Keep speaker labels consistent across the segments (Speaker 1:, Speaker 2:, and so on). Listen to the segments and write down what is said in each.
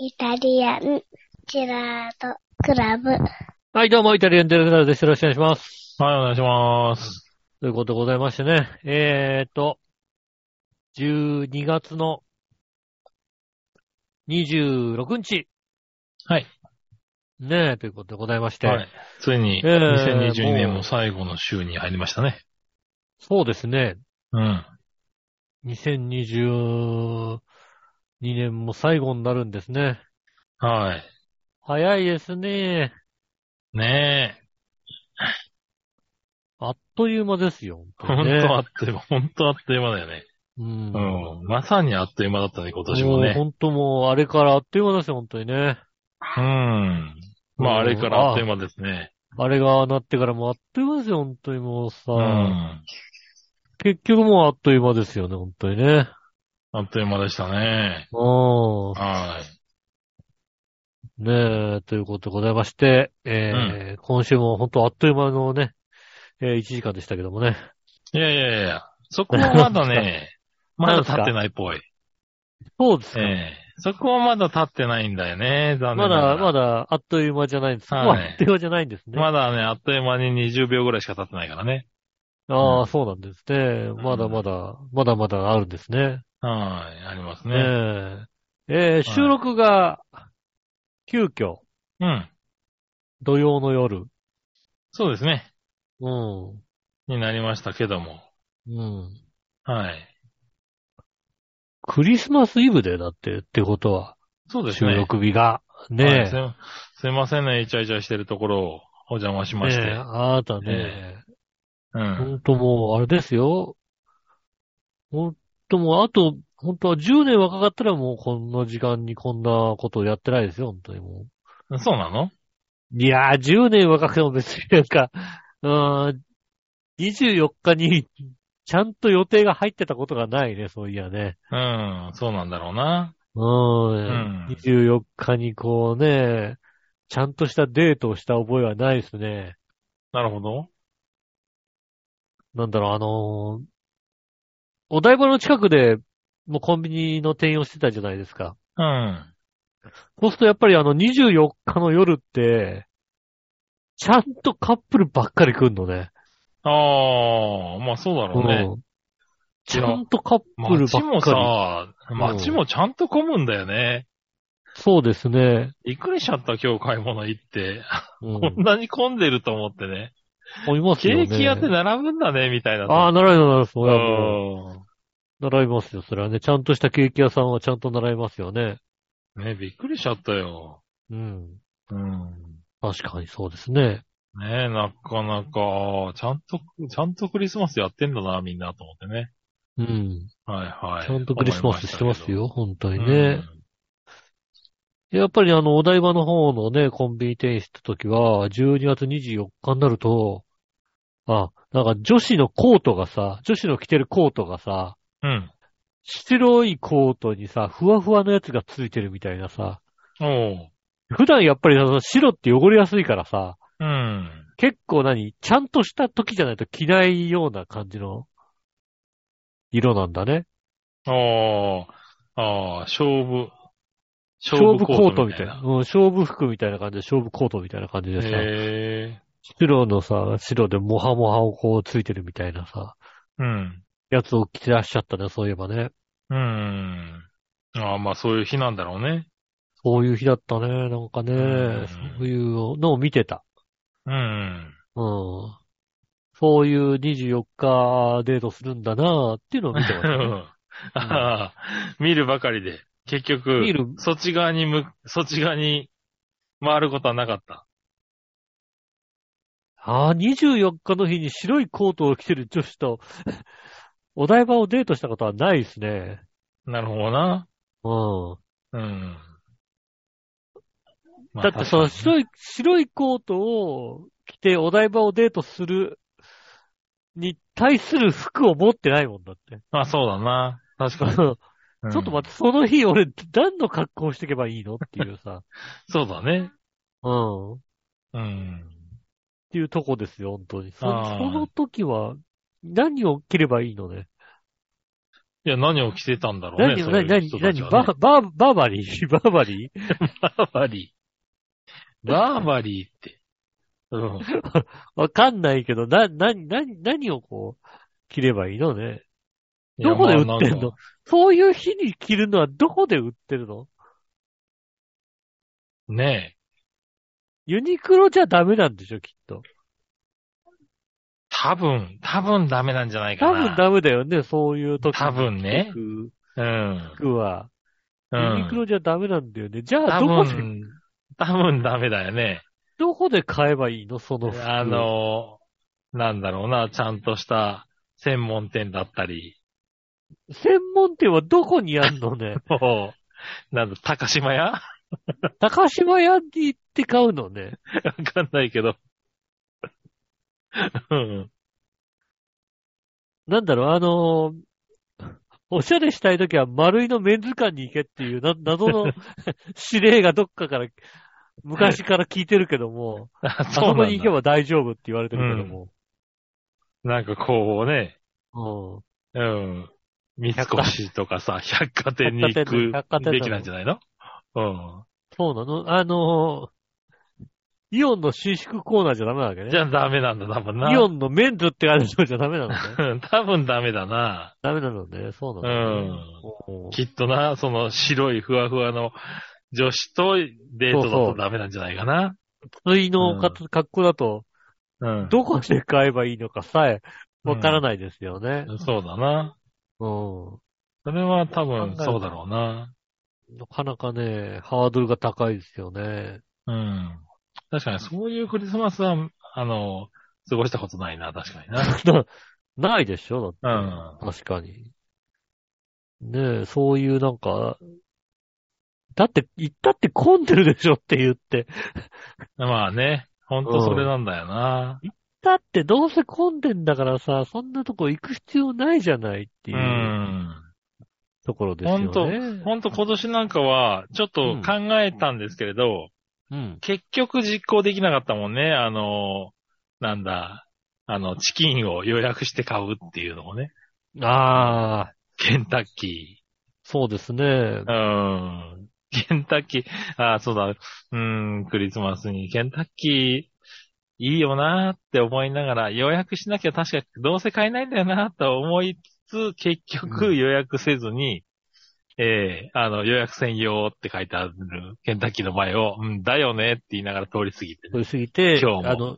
Speaker 1: イタリアンジェラートクラブ。
Speaker 2: はい、どうも、イタリアンデルグラルです。よろしくお願いします。
Speaker 3: はい、お願いします。
Speaker 2: ということでございましてね。えーと、12月の26日。
Speaker 3: はい。
Speaker 2: ねえ、ということでございまして。
Speaker 3: はい。ついに、
Speaker 2: えー
Speaker 3: 2022年
Speaker 2: も
Speaker 3: 最後の週に入りましたね。
Speaker 2: そうですね。
Speaker 3: うん。
Speaker 2: 2022年も最後になるんですね。
Speaker 3: はい。
Speaker 2: 早いですね。
Speaker 3: ねえ。
Speaker 2: あっという間ですよ。本当にね
Speaker 3: とあっという間、ほんとあっという間だよね。
Speaker 2: うん。
Speaker 3: うん。まさにあっという間だったね、今年もね。
Speaker 2: 本当もう、あれからあっという間ですよ、本当にね。
Speaker 3: うん。まあ、あれからあっという間ですね。
Speaker 2: あれがなってからもうあっという間ですよ、本当にもうさ。
Speaker 3: うん。
Speaker 2: 結局もうあっという間ですよね、本当にね。
Speaker 3: あっという間でしたね。
Speaker 2: うん。
Speaker 3: はい。
Speaker 2: ねえ、ということでございまして、えー今週も本当あっという間のね、えー1時間でしたけどもね。
Speaker 3: いやいやいやそこはまだね、まだ立ってないっぽい。
Speaker 2: そうですか。
Speaker 3: ええそこはまだ立ってないんだよね、残
Speaker 2: まだ、
Speaker 3: 念ながら。
Speaker 2: まだあっという間じゃないんです。
Speaker 3: はい
Speaker 2: あっという間じゃないんですね。
Speaker 3: まだね、あっという間に20秒ぐらいしか経ってないからね。
Speaker 2: ああ、
Speaker 3: うん
Speaker 2: そうなんですね。まだまだ、まだまだあるんですね。
Speaker 3: はい、あります
Speaker 2: ね
Speaker 3: ね。
Speaker 2: え。えー収録が、急遽、
Speaker 3: うん。
Speaker 2: 土曜の夜。
Speaker 3: そうですね。
Speaker 2: うん。
Speaker 3: になりましたけども。
Speaker 2: うん。
Speaker 3: はい。
Speaker 2: クリスマスイブでだって、ってことは、収
Speaker 3: そうですね。
Speaker 2: 録日が。
Speaker 3: はい
Speaker 2: ね
Speaker 3: すいすいませんね、イチャイチャしてるところをお邪魔し
Speaker 2: え。
Speaker 3: まして。
Speaker 2: ねえあなたね、
Speaker 3: うん。
Speaker 2: ほんともう、あれですよ。ほんともう、あと、本当は10年若かったらもうこんな時間にこんなことをやってないですよ、本当にも
Speaker 3: そうなの？
Speaker 2: う。いやー、10年若くても別になんか、うーん、24日にちゃんと予定が入ってたことがないね、そういやね。
Speaker 3: うん、そうなんだろうな。
Speaker 2: うーん。
Speaker 3: うん
Speaker 2: 24日にこうね、ちゃんとしたデートをした覚えはないですね。
Speaker 3: なるほど。
Speaker 2: なんだろう、あのーお台場の近くで、もうコンビニの店員をしてたじゃないですか。
Speaker 3: うん。
Speaker 2: そうするとやっぱりあの24日の夜って、ちゃんとカップルばっかり来んのね。
Speaker 3: ああ、まあそうだろうね。
Speaker 2: うんちゃんとカップルばっかり。
Speaker 3: 街もさ、街もちゃんと混むんだよね。
Speaker 2: そうですね。
Speaker 3: びっくりしちゃった、今日買い物行って。
Speaker 2: うん
Speaker 3: こんなに混んでると思ってね。
Speaker 2: 思います
Speaker 3: ケ
Speaker 2: よね。
Speaker 3: ーキ屋って並ぶんだね、みたいな。
Speaker 2: ああ、習います、習います。そ
Speaker 3: う
Speaker 2: れはも
Speaker 3: ん。
Speaker 2: う習いますよ、それはね。ちゃんとしたケーキ屋さんはちゃんと習いますよね。
Speaker 3: ね、びっくりしちゃったよ。
Speaker 2: うん。
Speaker 3: うん。
Speaker 2: 確かにそうですね。
Speaker 3: ねえ、なかなか、ちゃんと、ちゃんとクリスマスやってんだな、みんなと思ってね。
Speaker 2: うん。
Speaker 3: はいはい。
Speaker 2: ちゃんとクリスマスしてますよ、本当にね
Speaker 3: し。たけ
Speaker 2: やっぱりあの、お台場の方のね、コンビニ店員した時は、12月24日になると、あ、なんか女子のコートがさ、女子の着てるコートがさ、
Speaker 3: うん。
Speaker 2: 白いコートにさ、ふわふわのやつがついてるみたいなさ、
Speaker 3: うん。おう。
Speaker 2: 普段やっぱりあの白って汚れやすいからさ、
Speaker 3: うん。
Speaker 2: 結構何ちゃんとした時じゃないと着ないような感じの色なんだね。
Speaker 3: ああ、ああ、勝負。
Speaker 2: 勝負コートみたいな。
Speaker 3: な。
Speaker 2: うん、勝負服みたいな感じで、勝負コートみたいな感じでさ、
Speaker 3: へえ。
Speaker 2: 白のさ、白でモハモハをこうついてるみたいなさ、
Speaker 3: うん。
Speaker 2: やつを着てらっしゃったね、そういえばね。
Speaker 3: うん。ああ、まあそういう日なんだろうね。
Speaker 2: そういう日だったね、なんかね、
Speaker 3: ん
Speaker 2: そういうのを見てた。
Speaker 3: うん。
Speaker 2: うん。そういう24日デートするんだなっていうのを見てましたね。
Speaker 3: ああ、見るばかりで。結局、
Speaker 2: 見る
Speaker 3: そっち側に向、そっち側に回ることはなかった。
Speaker 2: ああ、24日の日に白いコートを着てる女子と、お台場をデートしたことはないですね。
Speaker 3: なるほどな。
Speaker 2: うん。
Speaker 3: うん。まあ
Speaker 2: だってその
Speaker 3: 確かに
Speaker 2: 白い、白いコートを着てお台場をデートするに対する服を持ってないもんだって。
Speaker 3: まあそうだな。確かに。
Speaker 2: ちょ
Speaker 3: うん
Speaker 2: っと待って、その日俺何の格好をしていけばいいのっていうさ。
Speaker 3: そうだね。
Speaker 2: うん。っ
Speaker 3: うん。
Speaker 2: ていうとこですよ、本当に。そその時は何を着ればいいのね？
Speaker 3: いや、何を着てたんだろうね。
Speaker 2: 何、何、何、何、バ、バ、バーバリー？バーバリー？
Speaker 3: バーバリー。バーバリーって。うん。
Speaker 2: わかんないけど、な、な、な、何をこう、着ればいいのね？どこで売ってんの？
Speaker 3: か
Speaker 2: そういう日に着るのはどこで売ってるの？
Speaker 3: ね
Speaker 2: ユニクロじゃダメなんでしょ、きっと。
Speaker 3: 多分、多分ダメなんじゃないかな。
Speaker 2: 多分ダメだよね、そういう時
Speaker 3: 多分ね
Speaker 2: 服
Speaker 3: うん。
Speaker 2: 服は。
Speaker 3: う
Speaker 2: ユニク
Speaker 3: ん。
Speaker 2: ロじゃダメなんだよね。じゃあ、
Speaker 3: 多
Speaker 2: どこで、
Speaker 3: 分、多分ダメだよね。
Speaker 2: どこで買えばいいの？その服。
Speaker 3: あ、の、なんだろうな、ちゃんとした専門店だったり、
Speaker 2: 専門店はどこにあんのね？
Speaker 3: もう、なんだ、高島屋？わ
Speaker 2: 高島屋に行って買うのね。
Speaker 3: かんないけど。うん。
Speaker 2: なんだろう、あのーおしゃれしたいときは丸いのメンズ館に行けっていうな謎の指令がどっかから、昔から聞いてるけども、
Speaker 3: あ
Speaker 2: あそ。こに行けば大丈夫って言われてるけども。
Speaker 3: なんかこうね、
Speaker 2: うん。
Speaker 3: うん。三越とかさ、百貨店に行
Speaker 2: 百貨店百貨店
Speaker 3: くべきなんじゃないの？うん。
Speaker 2: そうなの？あのーイオンの伸縮コーナーじゃダメなわけね。
Speaker 3: じゃあダメなんだ、多分な。
Speaker 2: イオンのメンズってあるのじゃダメなのね。
Speaker 3: う ん多分ダメだな。
Speaker 2: ダメなのね。そうなのね。うん
Speaker 3: きっとな、その白いふわふわの女子とデートだとダメなんじゃないかな。
Speaker 2: 普通のか格好だと、
Speaker 3: うん。
Speaker 2: どこで買えばいいのかさえ、わからないですよね。
Speaker 3: そうだな。
Speaker 2: うん。
Speaker 3: それは多分そうだろうな。
Speaker 2: なかなかね、ハードルが高いですよね。
Speaker 3: うん。確かにそういうクリスマスは、あの、過ごしたことないな、確かにな。
Speaker 2: ないでしょだって。
Speaker 3: うん。
Speaker 2: 確かに。ねえ、そういうなんか、だって、行ったって混んでるでしょって言って。
Speaker 3: まあね、ほんとそれなんだよな。
Speaker 2: だってどうせ混んでんだからさ、そんなとこ行く必要ないじゃないって
Speaker 3: う。
Speaker 2: いうんところですよ
Speaker 3: ほんと、
Speaker 2: ね。
Speaker 3: ほんと今年なんかは、ちょっと考えたんですけれど、
Speaker 2: うん。
Speaker 3: 結局実行できなかったもんね。あの、なんだ、あの、チキンを予約して買うっていうのをね。
Speaker 2: ああ、
Speaker 3: ケンタッキ
Speaker 2: そうですね。
Speaker 3: ー。うん。ケンタッキー、ああ、そうだ。うん、クリスマスにケンタッキー、いいよなーって思いながら、予約しなきゃ確かどうせ買えないんだよなーと思いつつ、結局予約せずに、ええあの、予約専用って書いてあるケンタッキーの前を、うん、だよねって言いながら通り過ぎて、
Speaker 2: 通り過ぎて、
Speaker 3: 今日も
Speaker 2: あの、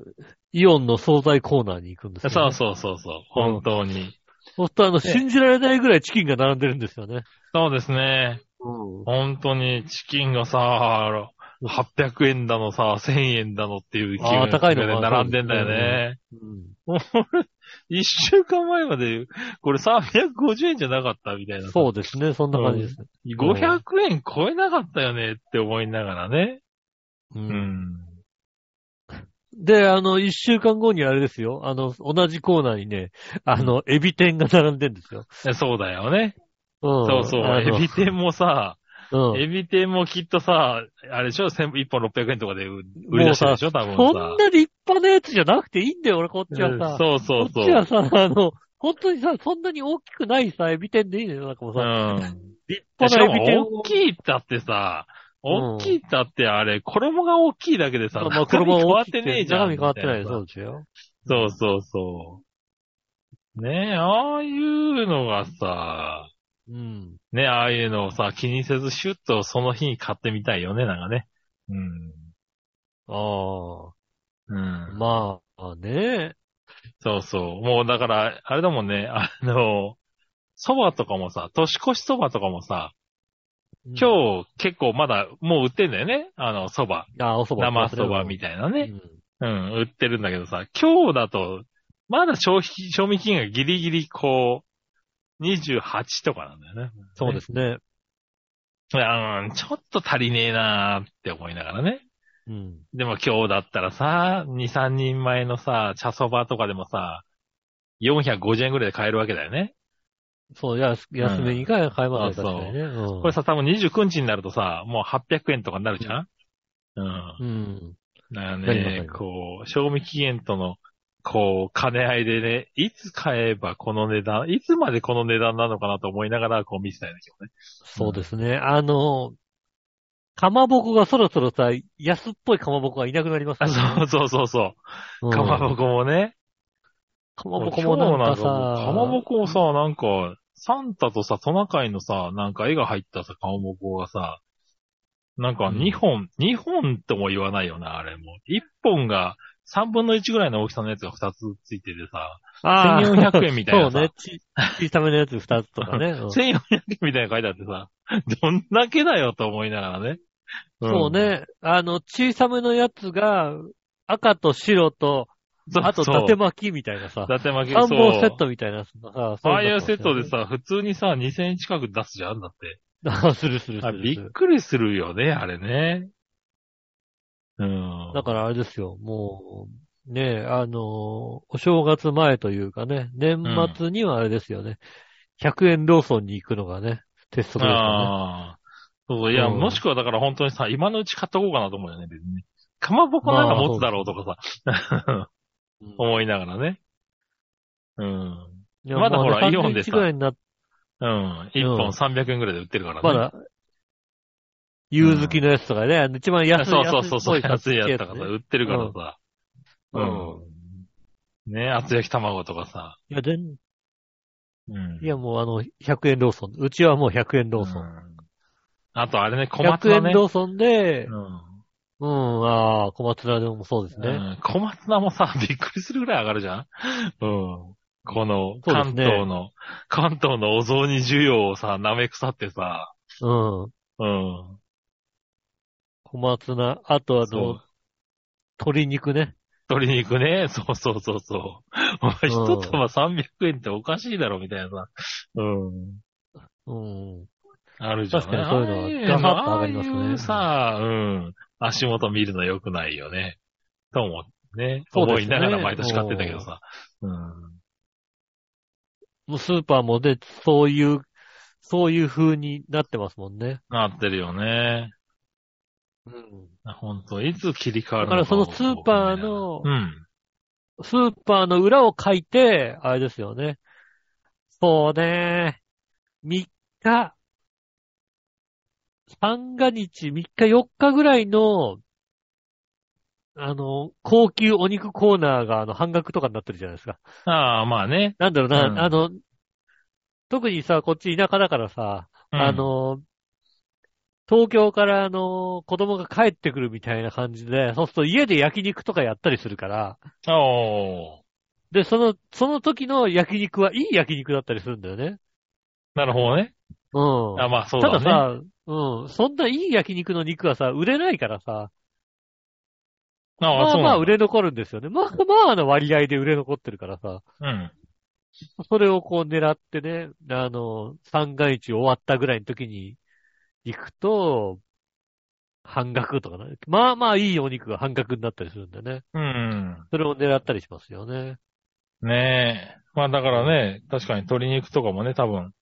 Speaker 2: イオンの惣菜コーナーに行くんですよ、
Speaker 3: そうそうそうそう。本当に。
Speaker 2: そうすると、あの、
Speaker 3: ね
Speaker 2: 信じられないぐらいチキンが並んでるんですよね。
Speaker 3: そうですね。
Speaker 2: うん。
Speaker 3: 本当にチキンがさ、800円だのさ、1000円だのっていう勢い
Speaker 2: あー高いの
Speaker 3: で
Speaker 2: が
Speaker 3: 並んでんだよね。
Speaker 2: うん
Speaker 3: 一週間前まで、これ350円じゃなかったみたいな。
Speaker 2: そうですね、そんな感じですね。
Speaker 3: 500円超えなかったよねって思いながらね。
Speaker 2: う
Speaker 3: うんん。
Speaker 2: で、あの、一週間後にあれですよ。あの、同じコーナーにね、あの、エビ天が並んでんですよ。
Speaker 3: そうだよね。
Speaker 2: うん。
Speaker 3: そうそう。エビ天もさ、
Speaker 2: うん。
Speaker 3: エビ天もきっとさ、あれでしょ ?1 本600円とかで売売り出してるでしょ？多分さ。
Speaker 2: そんな立派なやつじゃなくていいんだよ、俺、こっちはさ。
Speaker 3: そうそうそう。
Speaker 2: こっちはさ、あの、本当にさ、そんなに大きくないさ、エビ天でいいのよ、なんかもうさ。
Speaker 3: うん。
Speaker 2: 立派なエビ天
Speaker 3: 大きいったってさ、
Speaker 2: うん
Speaker 3: 大きいったってあれ、衣が大きいだけでさ、
Speaker 2: まあ、
Speaker 3: 中身変わってねえじゃん。
Speaker 2: 中身変わってない。そうですよ。
Speaker 3: そうそうそう。ねえ、ああいうのがさ、
Speaker 2: うん。
Speaker 3: ねああいうのをさ、気にせずシュッとその日に買ってみたいよね、なんかね。うん。
Speaker 2: あ
Speaker 3: うん。
Speaker 2: あ、まあね。
Speaker 3: そうそう。もうだから、あれだもんね、あの、蕎麦とかもさ、年越し蕎麦とかもさ、
Speaker 2: 日、
Speaker 3: 今日結構まだもう売ってんだよね。あの、蕎麦。
Speaker 2: あ、お蕎麦。
Speaker 3: 生蕎麦みたいなね。
Speaker 2: うん
Speaker 3: うん、売ってるんだけどさ、今日だと、まだ消費、賞味期限がギリギリこう、28とかなんだよね。
Speaker 2: そうですね。
Speaker 3: うん、ちょっと足りねえなーって思いながらね。
Speaker 2: うん。
Speaker 3: でも今日だったらさ、2、3人前のさ、茶蕎麦とかでもさ、450円ぐらいで買えるわけだよね。
Speaker 2: そう、やす安めに買えますね、
Speaker 3: そう
Speaker 2: 確かにね。うん
Speaker 3: これさ、多分29日になるとさ、もう800円とかになるじゃん？うん。
Speaker 2: うん。
Speaker 3: だよ
Speaker 2: なりますなり
Speaker 3: ね、こう、賞味期限とのこう、兼ね合いでね、いつ買えばこの値段、いつまでこの値段なのかなと思いながら、こう見てたんですよね。
Speaker 2: そうですね。あの、かまぼこがそろそろさ、安っぽいかまぼこがいなくなりますね。
Speaker 3: そうそうそうそう。
Speaker 2: うん
Speaker 3: かまぼこもね。
Speaker 2: かまぼこもなんかさ、
Speaker 3: 今日かまぼこをさ、なんか、サンタとさ、トナカイのさ、なんか絵が入ったさ、かまぼこがさ、なんか
Speaker 2: うん
Speaker 3: 2本、2本とも言わないよな、あれも。1本が3分の1ぐらいの大きさのやつが2つついててさ、
Speaker 2: あー
Speaker 3: 1400円みたいなさ
Speaker 2: そうね。ち小さめのやつ2つとかね。うん
Speaker 3: 1400円みたいなの書いてあってさ、どんだけだよと思いながらね。
Speaker 2: そうね。あの、小さめのやつが、赤と白と、
Speaker 3: そう。
Speaker 2: あと、伊
Speaker 3: そう
Speaker 2: 達巻きみたいなさ
Speaker 3: 伊。達巻き
Speaker 2: 三本セッ
Speaker 3: そう
Speaker 2: トみたいなさ。
Speaker 3: ああいうセットで
Speaker 2: さ。
Speaker 3: さ、普通にさ、2000円近く出すじゃんだって。
Speaker 2: あするするす
Speaker 3: あ
Speaker 2: るする。
Speaker 3: びっくりするよね、あれね。うん。
Speaker 2: だからあれですよ、もう、ねあのーお正月前というかね、年末にはあれですよね、100円ローソンに行くのがね、鉄則ですよね。
Speaker 3: ああ。そうそう、いや、
Speaker 2: うん
Speaker 3: もしくはだから本当にさ、今のうち買っとこうかなと思うよね、別に。かまぼこなら持つだろうとかさ、
Speaker 2: うん
Speaker 3: 思いながらね。うん。まだほらイオンでさ
Speaker 2: 31ぐらいになっ
Speaker 3: うん。1本300円ぐらいで売ってるからね。
Speaker 2: まだ、夕月のやつとかね、あの一番安い
Speaker 3: そうそうそうそう、
Speaker 2: 安
Speaker 3: 安いやつとかさ、売ってるからさ。
Speaker 2: う
Speaker 3: うんん。ね厚焼き卵とかさ。
Speaker 2: いや、全、
Speaker 3: うん。
Speaker 2: いやもうあの、100円ローソン。うちはもう100円ローソン。
Speaker 3: うんあとあれね、小松
Speaker 2: 100
Speaker 3: 菜ね。
Speaker 2: 円ローソンで、
Speaker 3: うん
Speaker 2: うん、ああ、小松菜でもそうですね。
Speaker 3: うん小松菜もさ、びっくりするぐらい上がるじゃんうん。この、関
Speaker 2: そうですね
Speaker 3: 東の、関東のお雑煮需要をさ、舐め腐ってさ、
Speaker 2: うん。
Speaker 3: うん。
Speaker 2: 小松菜、あとあの、鶏肉ね。
Speaker 3: 鶏肉ね、そうそうそうそう。お前
Speaker 2: うん
Speaker 3: 一玉300円っておかしいだろ、みたいなさ。うん。
Speaker 2: うん。
Speaker 3: あるじゃん。
Speaker 2: 確かにそういうのはガサッと上がりますね
Speaker 3: ああいうさ、うん。足元見るの良くないよね。と思う。ね。思
Speaker 2: そうですね
Speaker 3: いながら毎年買ってたけどさ。うん。
Speaker 2: もうスーパーもで、そういう、そういう風になってますもんね。
Speaker 3: なってるよね。
Speaker 2: うん。
Speaker 3: 本当いつ切り替わるの
Speaker 2: だからそのスーパーの
Speaker 3: うん。
Speaker 2: スーパーの裏を書いて、あれですよね。そうね。3日、三が日、3日4日ぐらいの、あの、高級お肉コーナーがあの半額とかになってるじゃないですか。
Speaker 3: ああ、まあね。
Speaker 2: なんだろうな、
Speaker 3: うん
Speaker 2: あの、特にさ、こっち田舎だからさ、
Speaker 3: うん
Speaker 2: あ、の、東京からあの、子供が帰ってくるみたいな感じで、そうすると家で焼肉とかやったりするから、
Speaker 3: おー。
Speaker 2: で、その、その時の焼肉はいい焼肉だったりするんだよね。
Speaker 3: なるほどね。
Speaker 2: うん。
Speaker 3: あまあそうだね。
Speaker 2: たださ、うん、そんないい焼肉の肉はさ、売れないからさ、
Speaker 3: あ
Speaker 2: まあ
Speaker 3: そうなんだ
Speaker 2: まあ売れ残るんですよね。まあまあの割合で売れ残ってるからさ、
Speaker 3: うん。
Speaker 2: それをこう狙ってね、あの、三が日終わったぐらいの時に行くと、半額とかね。まあまあいいお肉が半額になったりするんでね。
Speaker 3: うん。
Speaker 2: それを狙ったりしますよね。
Speaker 3: ねえ。まあだからね、確かに鶏肉とかもね、多分、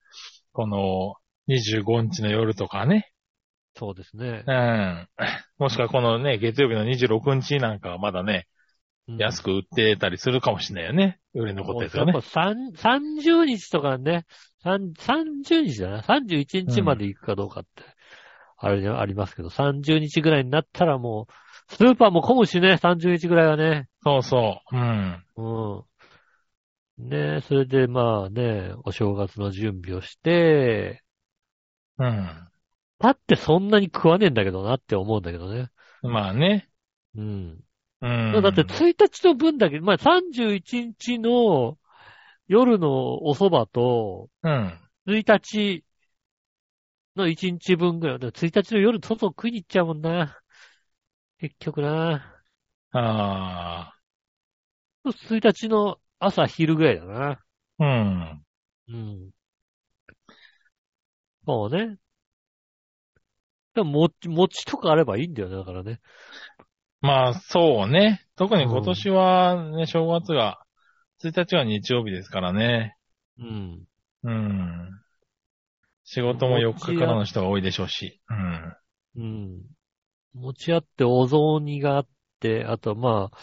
Speaker 3: この25日の夜とかね。
Speaker 2: そうですね
Speaker 3: う。ん。もしくはこのね、月曜日の26日なんかはまだね、
Speaker 2: うん
Speaker 3: 安く売ってたりするかもしれないよね。売れ残ったやつがね
Speaker 2: やっ。ぱ三30日とかね、三30日だな。31日まで行くかどうかって、あれありますけど、30日ぐらいになったらもう、スーパーも混むしね、30日ぐらいはね。
Speaker 3: そうそう。うん。
Speaker 2: うん。ねそれでまあね、お正月の準備をして、
Speaker 3: うん。
Speaker 2: だってそんなに食わねえんだけどなって思うんだけどね。
Speaker 3: まあね。
Speaker 2: うん。
Speaker 3: うん。
Speaker 2: だって1日の分だけ、まあ31日の夜のお蕎麦と、
Speaker 3: うん。
Speaker 2: 1日の1日分ぐらい。でも1日の夜外食いに行っちゃうもんな。結局な。
Speaker 3: あ
Speaker 2: 1日の朝昼ぐらいだな。
Speaker 3: あ。うん。
Speaker 2: うん。そうね。でも、餅、餅とかあればいいんだよね、だからね。
Speaker 3: まあ、そうね。特に今年はね、正月が、1日は日曜日ですからね。
Speaker 2: うん。
Speaker 3: うん。仕事も4日からの人が多いでしょうし。うん。
Speaker 2: うん。餅あって、お雑煮があって、あとまあ、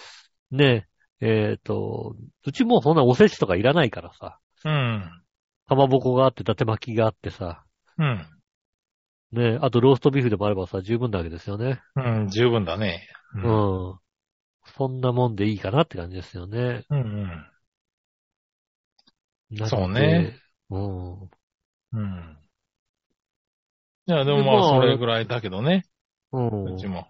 Speaker 2: ね、えっ、と、うちもうそんなおせちとかいらないからさ、
Speaker 3: うん。
Speaker 2: かまぼこがあって、伊達巻きがあってさ、
Speaker 3: うん。
Speaker 2: ね、あとローストビーフでもあればさ、十分なわけですよね。
Speaker 3: うん、十分だね。
Speaker 2: う。
Speaker 3: うん
Speaker 2: そんなもんでいいかなって感じですよね。
Speaker 3: うんうん。そうね。
Speaker 2: うん。
Speaker 3: うん。いや、でも
Speaker 2: でまあ
Speaker 3: まあ、それぐらいだけどね。
Speaker 2: うん
Speaker 3: うち。も。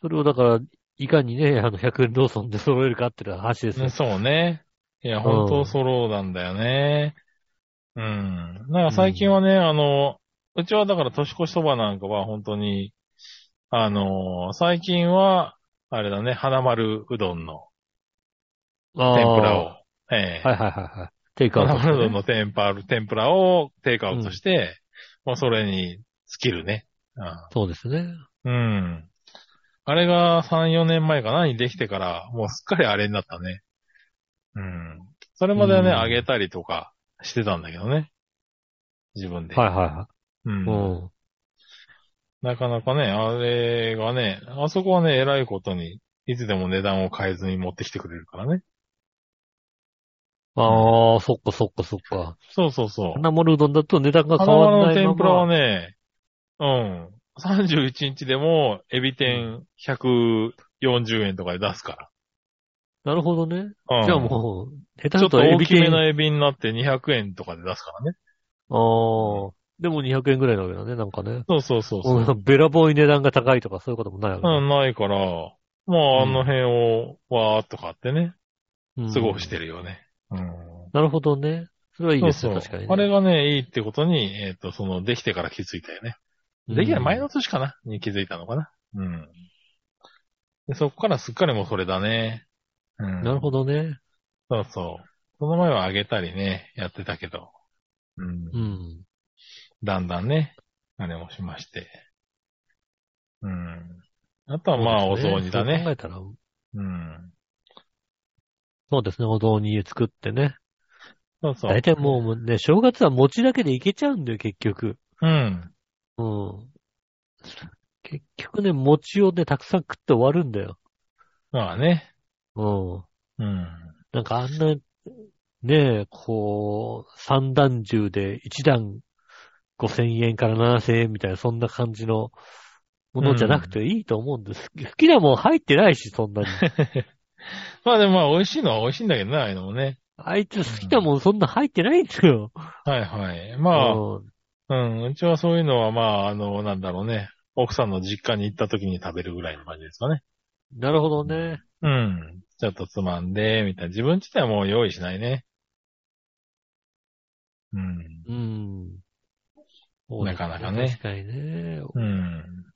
Speaker 2: それをだから、いかにね、あの、100円ローソンで揃えるかっていう話ですよ。
Speaker 3: そうね。いや、本当そうなんだよね。うん。なんか最近はね、あの、うちはだから年越しそばなんかは本当に、あの、最近は、あれだね、花丸うどんの
Speaker 2: あー
Speaker 3: 天ぷらを、ええ
Speaker 2: はいはいはいはい。テイクアウト、
Speaker 3: 花丸うどんの天ぷら、天ぷらをテイクアウトして、もうそれに尽きるね。
Speaker 2: そうですね。
Speaker 3: うん。うん。あれが3、4年前かな？にできてから、もうすっかりあれになったね。うん。それまではね、
Speaker 2: うん
Speaker 3: あげたりとかしてたんだけどね。自分で。
Speaker 2: はいはいは
Speaker 3: うん
Speaker 2: い。うん。
Speaker 3: なかなかね、あれがね、あそこはね、偉いことに、いつでも値段を変えずに持ってきてくれるからね。
Speaker 2: ああ、そっかそっかそっか。
Speaker 3: そうそうそう。
Speaker 2: 花丸うどんだと値段が変
Speaker 3: 花
Speaker 2: わらない
Speaker 3: の天ぷらはね、うん。31日でも、エビ天140円とかで出すか
Speaker 2: なるほどね。
Speaker 3: ら。うん。
Speaker 2: じゃあもう、下手
Speaker 3: ちょっと大きめなエビになって200円とかで出すからね。
Speaker 2: あー。でも200円ぐらいなわけだね、なんかね。
Speaker 3: そうそうそうそう。
Speaker 2: うんべらぼうに値段が高いとかそういうこともないわけだ
Speaker 3: うん、ないから、まあ、あの辺をわーっと買ってね、
Speaker 2: うん
Speaker 3: 過ごしてるよね。うん。
Speaker 2: なるほどね。それはいいですね、
Speaker 3: そうそう
Speaker 2: 確かにね。
Speaker 3: あれがね、いいってことに、えっ、と、その、できてから気づいたよね。できない前の年かな？に気づいたのかな？うん。でそこからすっかりもうそれだね。うん。
Speaker 2: なるほどね。
Speaker 3: そうそう。その前はあげたりね、やってたけど。うん。
Speaker 2: うん。
Speaker 3: だんだんね、あれもしまして。うん。あとはまあ、お雑煮だね。
Speaker 2: そう考えたら、
Speaker 3: うん。
Speaker 2: そうですね、お雑煮作ってね。
Speaker 3: そうそう。
Speaker 2: 大体もうね、正月は餅だけでいけちゃうんだよ、結局。
Speaker 3: うん。
Speaker 2: うん。結局ね、餅をね、たくさん食って終わるんだよ。
Speaker 3: まあね。
Speaker 2: うん。
Speaker 3: うん。
Speaker 2: なんかあんな、ねえ、こう、三段重で一段5000円から7000円みたいな、そんな感じのものじゃなくていいと思うんです。好きなもん入ってないし、そんなに。
Speaker 3: まあでもまあ、美味しいのは美味しいんだけどね、ああいうのもね。
Speaker 2: あいつ好きなもんそんな入ってないんだよ。
Speaker 3: はいはい。まあ、
Speaker 2: うん
Speaker 3: うん、うちはそういうのはまあ、あの、なんだろうね。奥さんの実家に行った時に食べるぐらいの感じですかね。
Speaker 2: なるほどね。
Speaker 3: うん。ちょっとつまんで、みたいな。自分自体はもう用意しないね。うん。
Speaker 2: うん。そうです
Speaker 3: なかなかね
Speaker 2: 確かにね。
Speaker 3: うん。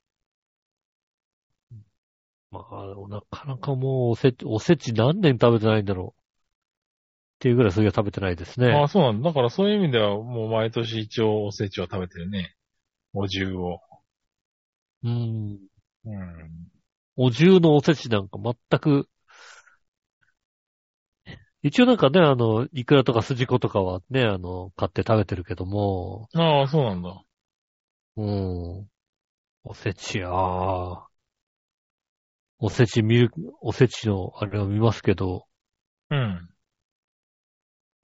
Speaker 2: まあ、なかなかもうおせち、おせち何年食べてないんだろう。っていうぐらいそれは食べてないですね。
Speaker 3: ああ、そうなんだ。だからそういう意味では、もう毎年一応おせちを食べてるね。お重を。
Speaker 2: うん。
Speaker 3: うん。
Speaker 2: お重のおせちなんか全く、一応なんかね、あの、イクラとかスジコとかはね、あの、買って食べてるけども、
Speaker 3: ああ、そうなんだ。
Speaker 2: うん。おせちやーおせち見る、おせちのあれを見ますけど、
Speaker 3: うん。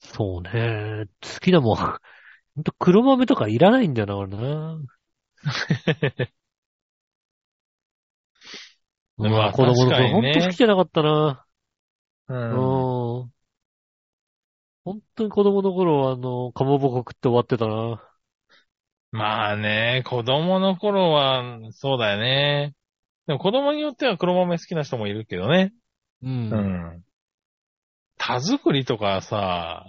Speaker 2: そうね、好きなもん、ほんと黒豆とかいらないんだよな、俺な。
Speaker 3: まあ
Speaker 2: まあ、子供の頃、ほんと好きじゃなかったな。
Speaker 3: う。
Speaker 2: うんん。本当に子供の頃は、あの、かまぼこ食って終わってたな。
Speaker 3: まあね、子供の頃は、そうだよね。でも子供によっては黒豆好きな人もいるけどね。
Speaker 2: う。
Speaker 3: うんん。田作りとかさ、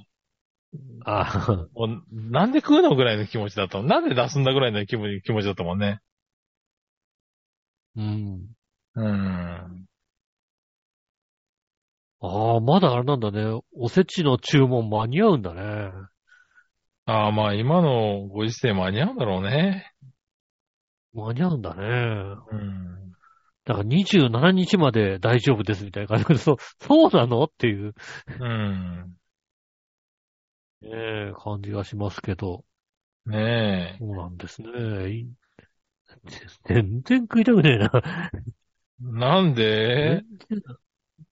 Speaker 2: あ
Speaker 3: もうなんで食うのぐらいの気持ちだったの？なんで出すんだぐらいの気持ち気持ちだったもんね。
Speaker 2: うん。
Speaker 3: うん。
Speaker 2: ああ、まだあれなんだね。おせちの注文間に合うんだね。
Speaker 3: ああ、まあ今のご時世間に合うんだろうね。
Speaker 2: 間に合うんだね。
Speaker 3: うん。
Speaker 2: だから27日まで大丈夫ですみたいな感じで、そう、そうなの？っていう、
Speaker 3: うん。
Speaker 2: ねえ、感じがしますけど。
Speaker 3: ね
Speaker 2: そうなんですね。い全然食いたくねえな。
Speaker 3: え。なんで？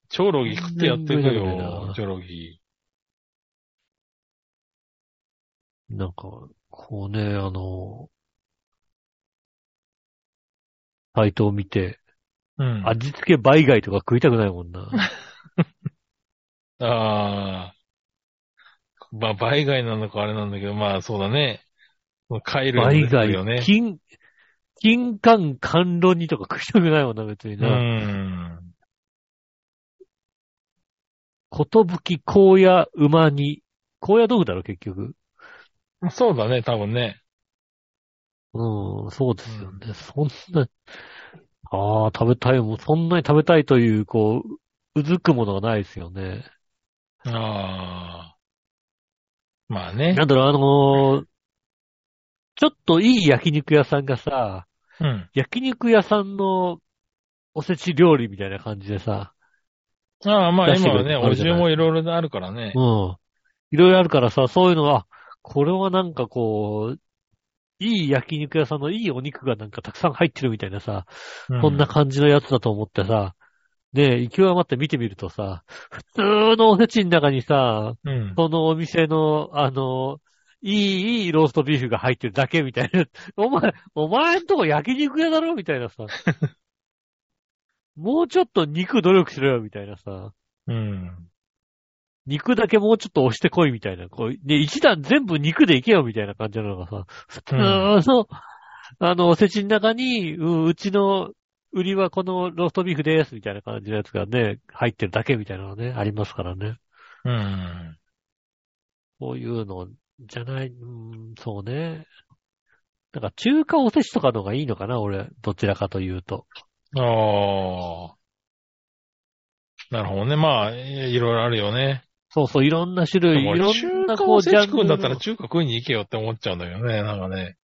Speaker 3: チョロギ食ってやってくよ
Speaker 2: な、
Speaker 3: チョロギ。
Speaker 2: なんか、こうね、あの、サイトを見て、
Speaker 3: うん。
Speaker 2: 味付け倍貝とか食いたくないもんな。
Speaker 3: ああ。まあ、倍貝なのかあれなんだけど、まあ、そうだね。貝類も出
Speaker 2: 倍貝
Speaker 3: てくるよ、ね。
Speaker 2: 金、金柑甘露煮とか食いたくないもんな、別に
Speaker 3: う
Speaker 2: な。
Speaker 3: ん。
Speaker 2: ことぶき、高野、馬煮。高野豆腐だろ、結局。
Speaker 3: そうだね、多分ね。
Speaker 2: うん、そうですよね。そんな、ああ、食べたいもん、そんなに食べたいという、こう、うずくものがないですよね。
Speaker 3: ああ。まあね
Speaker 2: な。んだろう、あのーちょっといい焼肉屋さんがさ、
Speaker 3: うん。
Speaker 2: 焼肉屋さんのおせち料理みたいな感じでさ、
Speaker 3: ああ、まあ
Speaker 2: 出して
Speaker 3: 今はね、お重もいろいろあるからね
Speaker 2: う。ん。いろいろあるからさ、そういうのは、これはなんかこう、いい焼肉屋さんのいいお肉がなんかたくさん入ってるみたいなさ、
Speaker 3: う
Speaker 2: こんな感じのやつだと思ってさ、ねえ、勢い余って見てみるとさ、普通のおせちの中にさ、
Speaker 3: うん。
Speaker 2: そのお店の、あの、いい、いいローストビーフが入ってるだけみたいな。お前、お前んとこ焼肉屋だろみたいなさ。もうちょっと肉努力しろよみたいなさ。
Speaker 3: うん。
Speaker 2: 肉だけもうちょっと押してこいみたいな。こう、ね、一段全部肉でいけよみたいな感じなのがさ、普通の、あの、おせちの中に、うんうちの売りはこのローストビーフですみたいな感じのやつがね、入ってるだけみたいなのね、ありますからね。
Speaker 3: うん。
Speaker 2: こういうのじゃない、うん、そうね。なんか中華おせちとかの方がいいのかな、俺。どちらかというと。
Speaker 3: ああ。なるほどね。まあ、いいろいろあるよね。
Speaker 2: そうそう、いろんな種類、いろ
Speaker 3: 中
Speaker 2: んな
Speaker 3: 華
Speaker 2: こうジャン
Speaker 3: おせち食うんだったら
Speaker 2: ル。
Speaker 3: 中華食いに行けよって思っちゃうんだけどね。なんかね。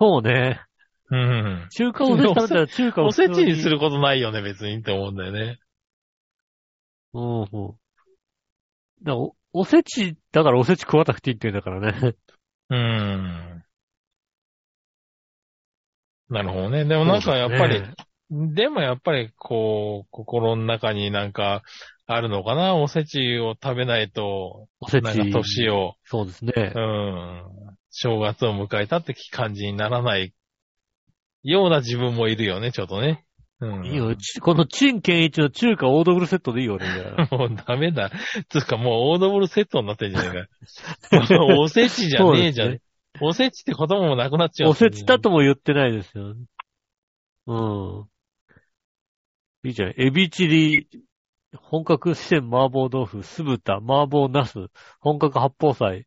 Speaker 2: そうね。
Speaker 3: うん。
Speaker 2: 中華おせち食べたら中華を
Speaker 3: おせちにすることないよね、別にって思うんだよね。
Speaker 2: うんうん。お、おせち、だからおせち食わなくていいって言うんだからね。
Speaker 3: うん。なるほどね。でもなんかやっぱり、
Speaker 2: ね
Speaker 3: でもやっぱりこう、心の中になんかあるのかな？おせちを食べないと、
Speaker 2: おせち。
Speaker 3: なんか年を、
Speaker 2: そうですね。
Speaker 3: うん、正月を迎えたって感じにならないような自分もいるよね、ちょっとね。うん。
Speaker 2: いいよ。ちこの陳健一の中華オードブルセットでいいよ、俺。
Speaker 3: もうダメだ。つうかもうオードブルセットになってんじゃねえか。おせちじゃねえじゃん。
Speaker 2: そうです
Speaker 3: おせちって言葉もなくなっちゃう。
Speaker 2: おせちだとも言ってないですよ。うん。いいじゃん。エビチリ、本格四川麻婆豆腐、酢豚、麻婆茄子、本格八宝菜、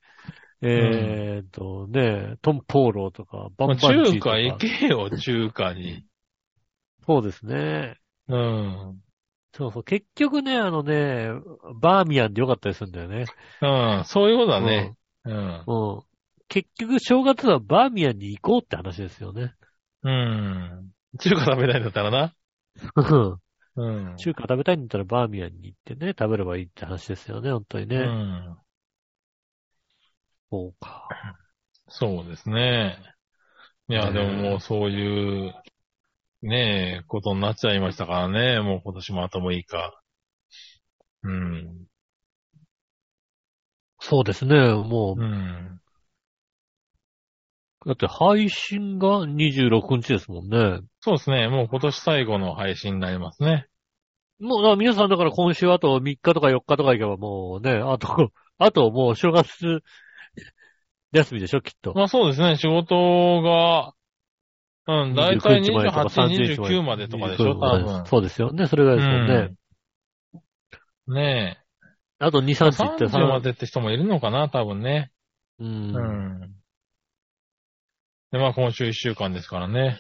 Speaker 2: えーっとね、トンポーローとか、バンバンチーとか。
Speaker 3: 中華行けよ、中華に。
Speaker 2: そうですね。
Speaker 3: うん。
Speaker 2: そうそう。結局ね、あのね、バーミヤンでよかったりするんだよね。
Speaker 3: うん。そういうことだね。うん。
Speaker 2: うん。うん。結局、正月はバーミヤンに行こうって話ですよね。
Speaker 3: うん。中華食べないんだったらな。
Speaker 2: うん
Speaker 3: うん。
Speaker 2: 中華食べたいんだったらバーミヤンに行ってね、食べればいいって話ですよね、本当にね。
Speaker 3: うん。
Speaker 2: そうか。
Speaker 3: そうですね。いや、でももうそういう、ねえ、ことになっちゃいましたからね。もう今年もあともいいか。うん。
Speaker 2: そうですね、もう、
Speaker 3: うん。
Speaker 2: だって配信が26日ですもんね。
Speaker 3: そうですね。もう今年最後の配信になりますね。
Speaker 2: もう、だから皆さんだから今週あと3日とか4日とか行けばもうね、あと、あともう正月休みでしょ、きっと。
Speaker 3: まあそうですね。仕事が、うん、だいたい
Speaker 2: 29日までとか
Speaker 3: 28、
Speaker 2: 30日まで
Speaker 3: 29までとかでしょ、多分。
Speaker 2: そうですよね、それぐらいですもんね。
Speaker 3: うん。ね
Speaker 2: あと2、
Speaker 3: え。
Speaker 2: 3日行って
Speaker 3: 30までって人もいるのかな、多分ね。
Speaker 2: う。
Speaker 3: うんん。で、まあ今週1週間ですからね。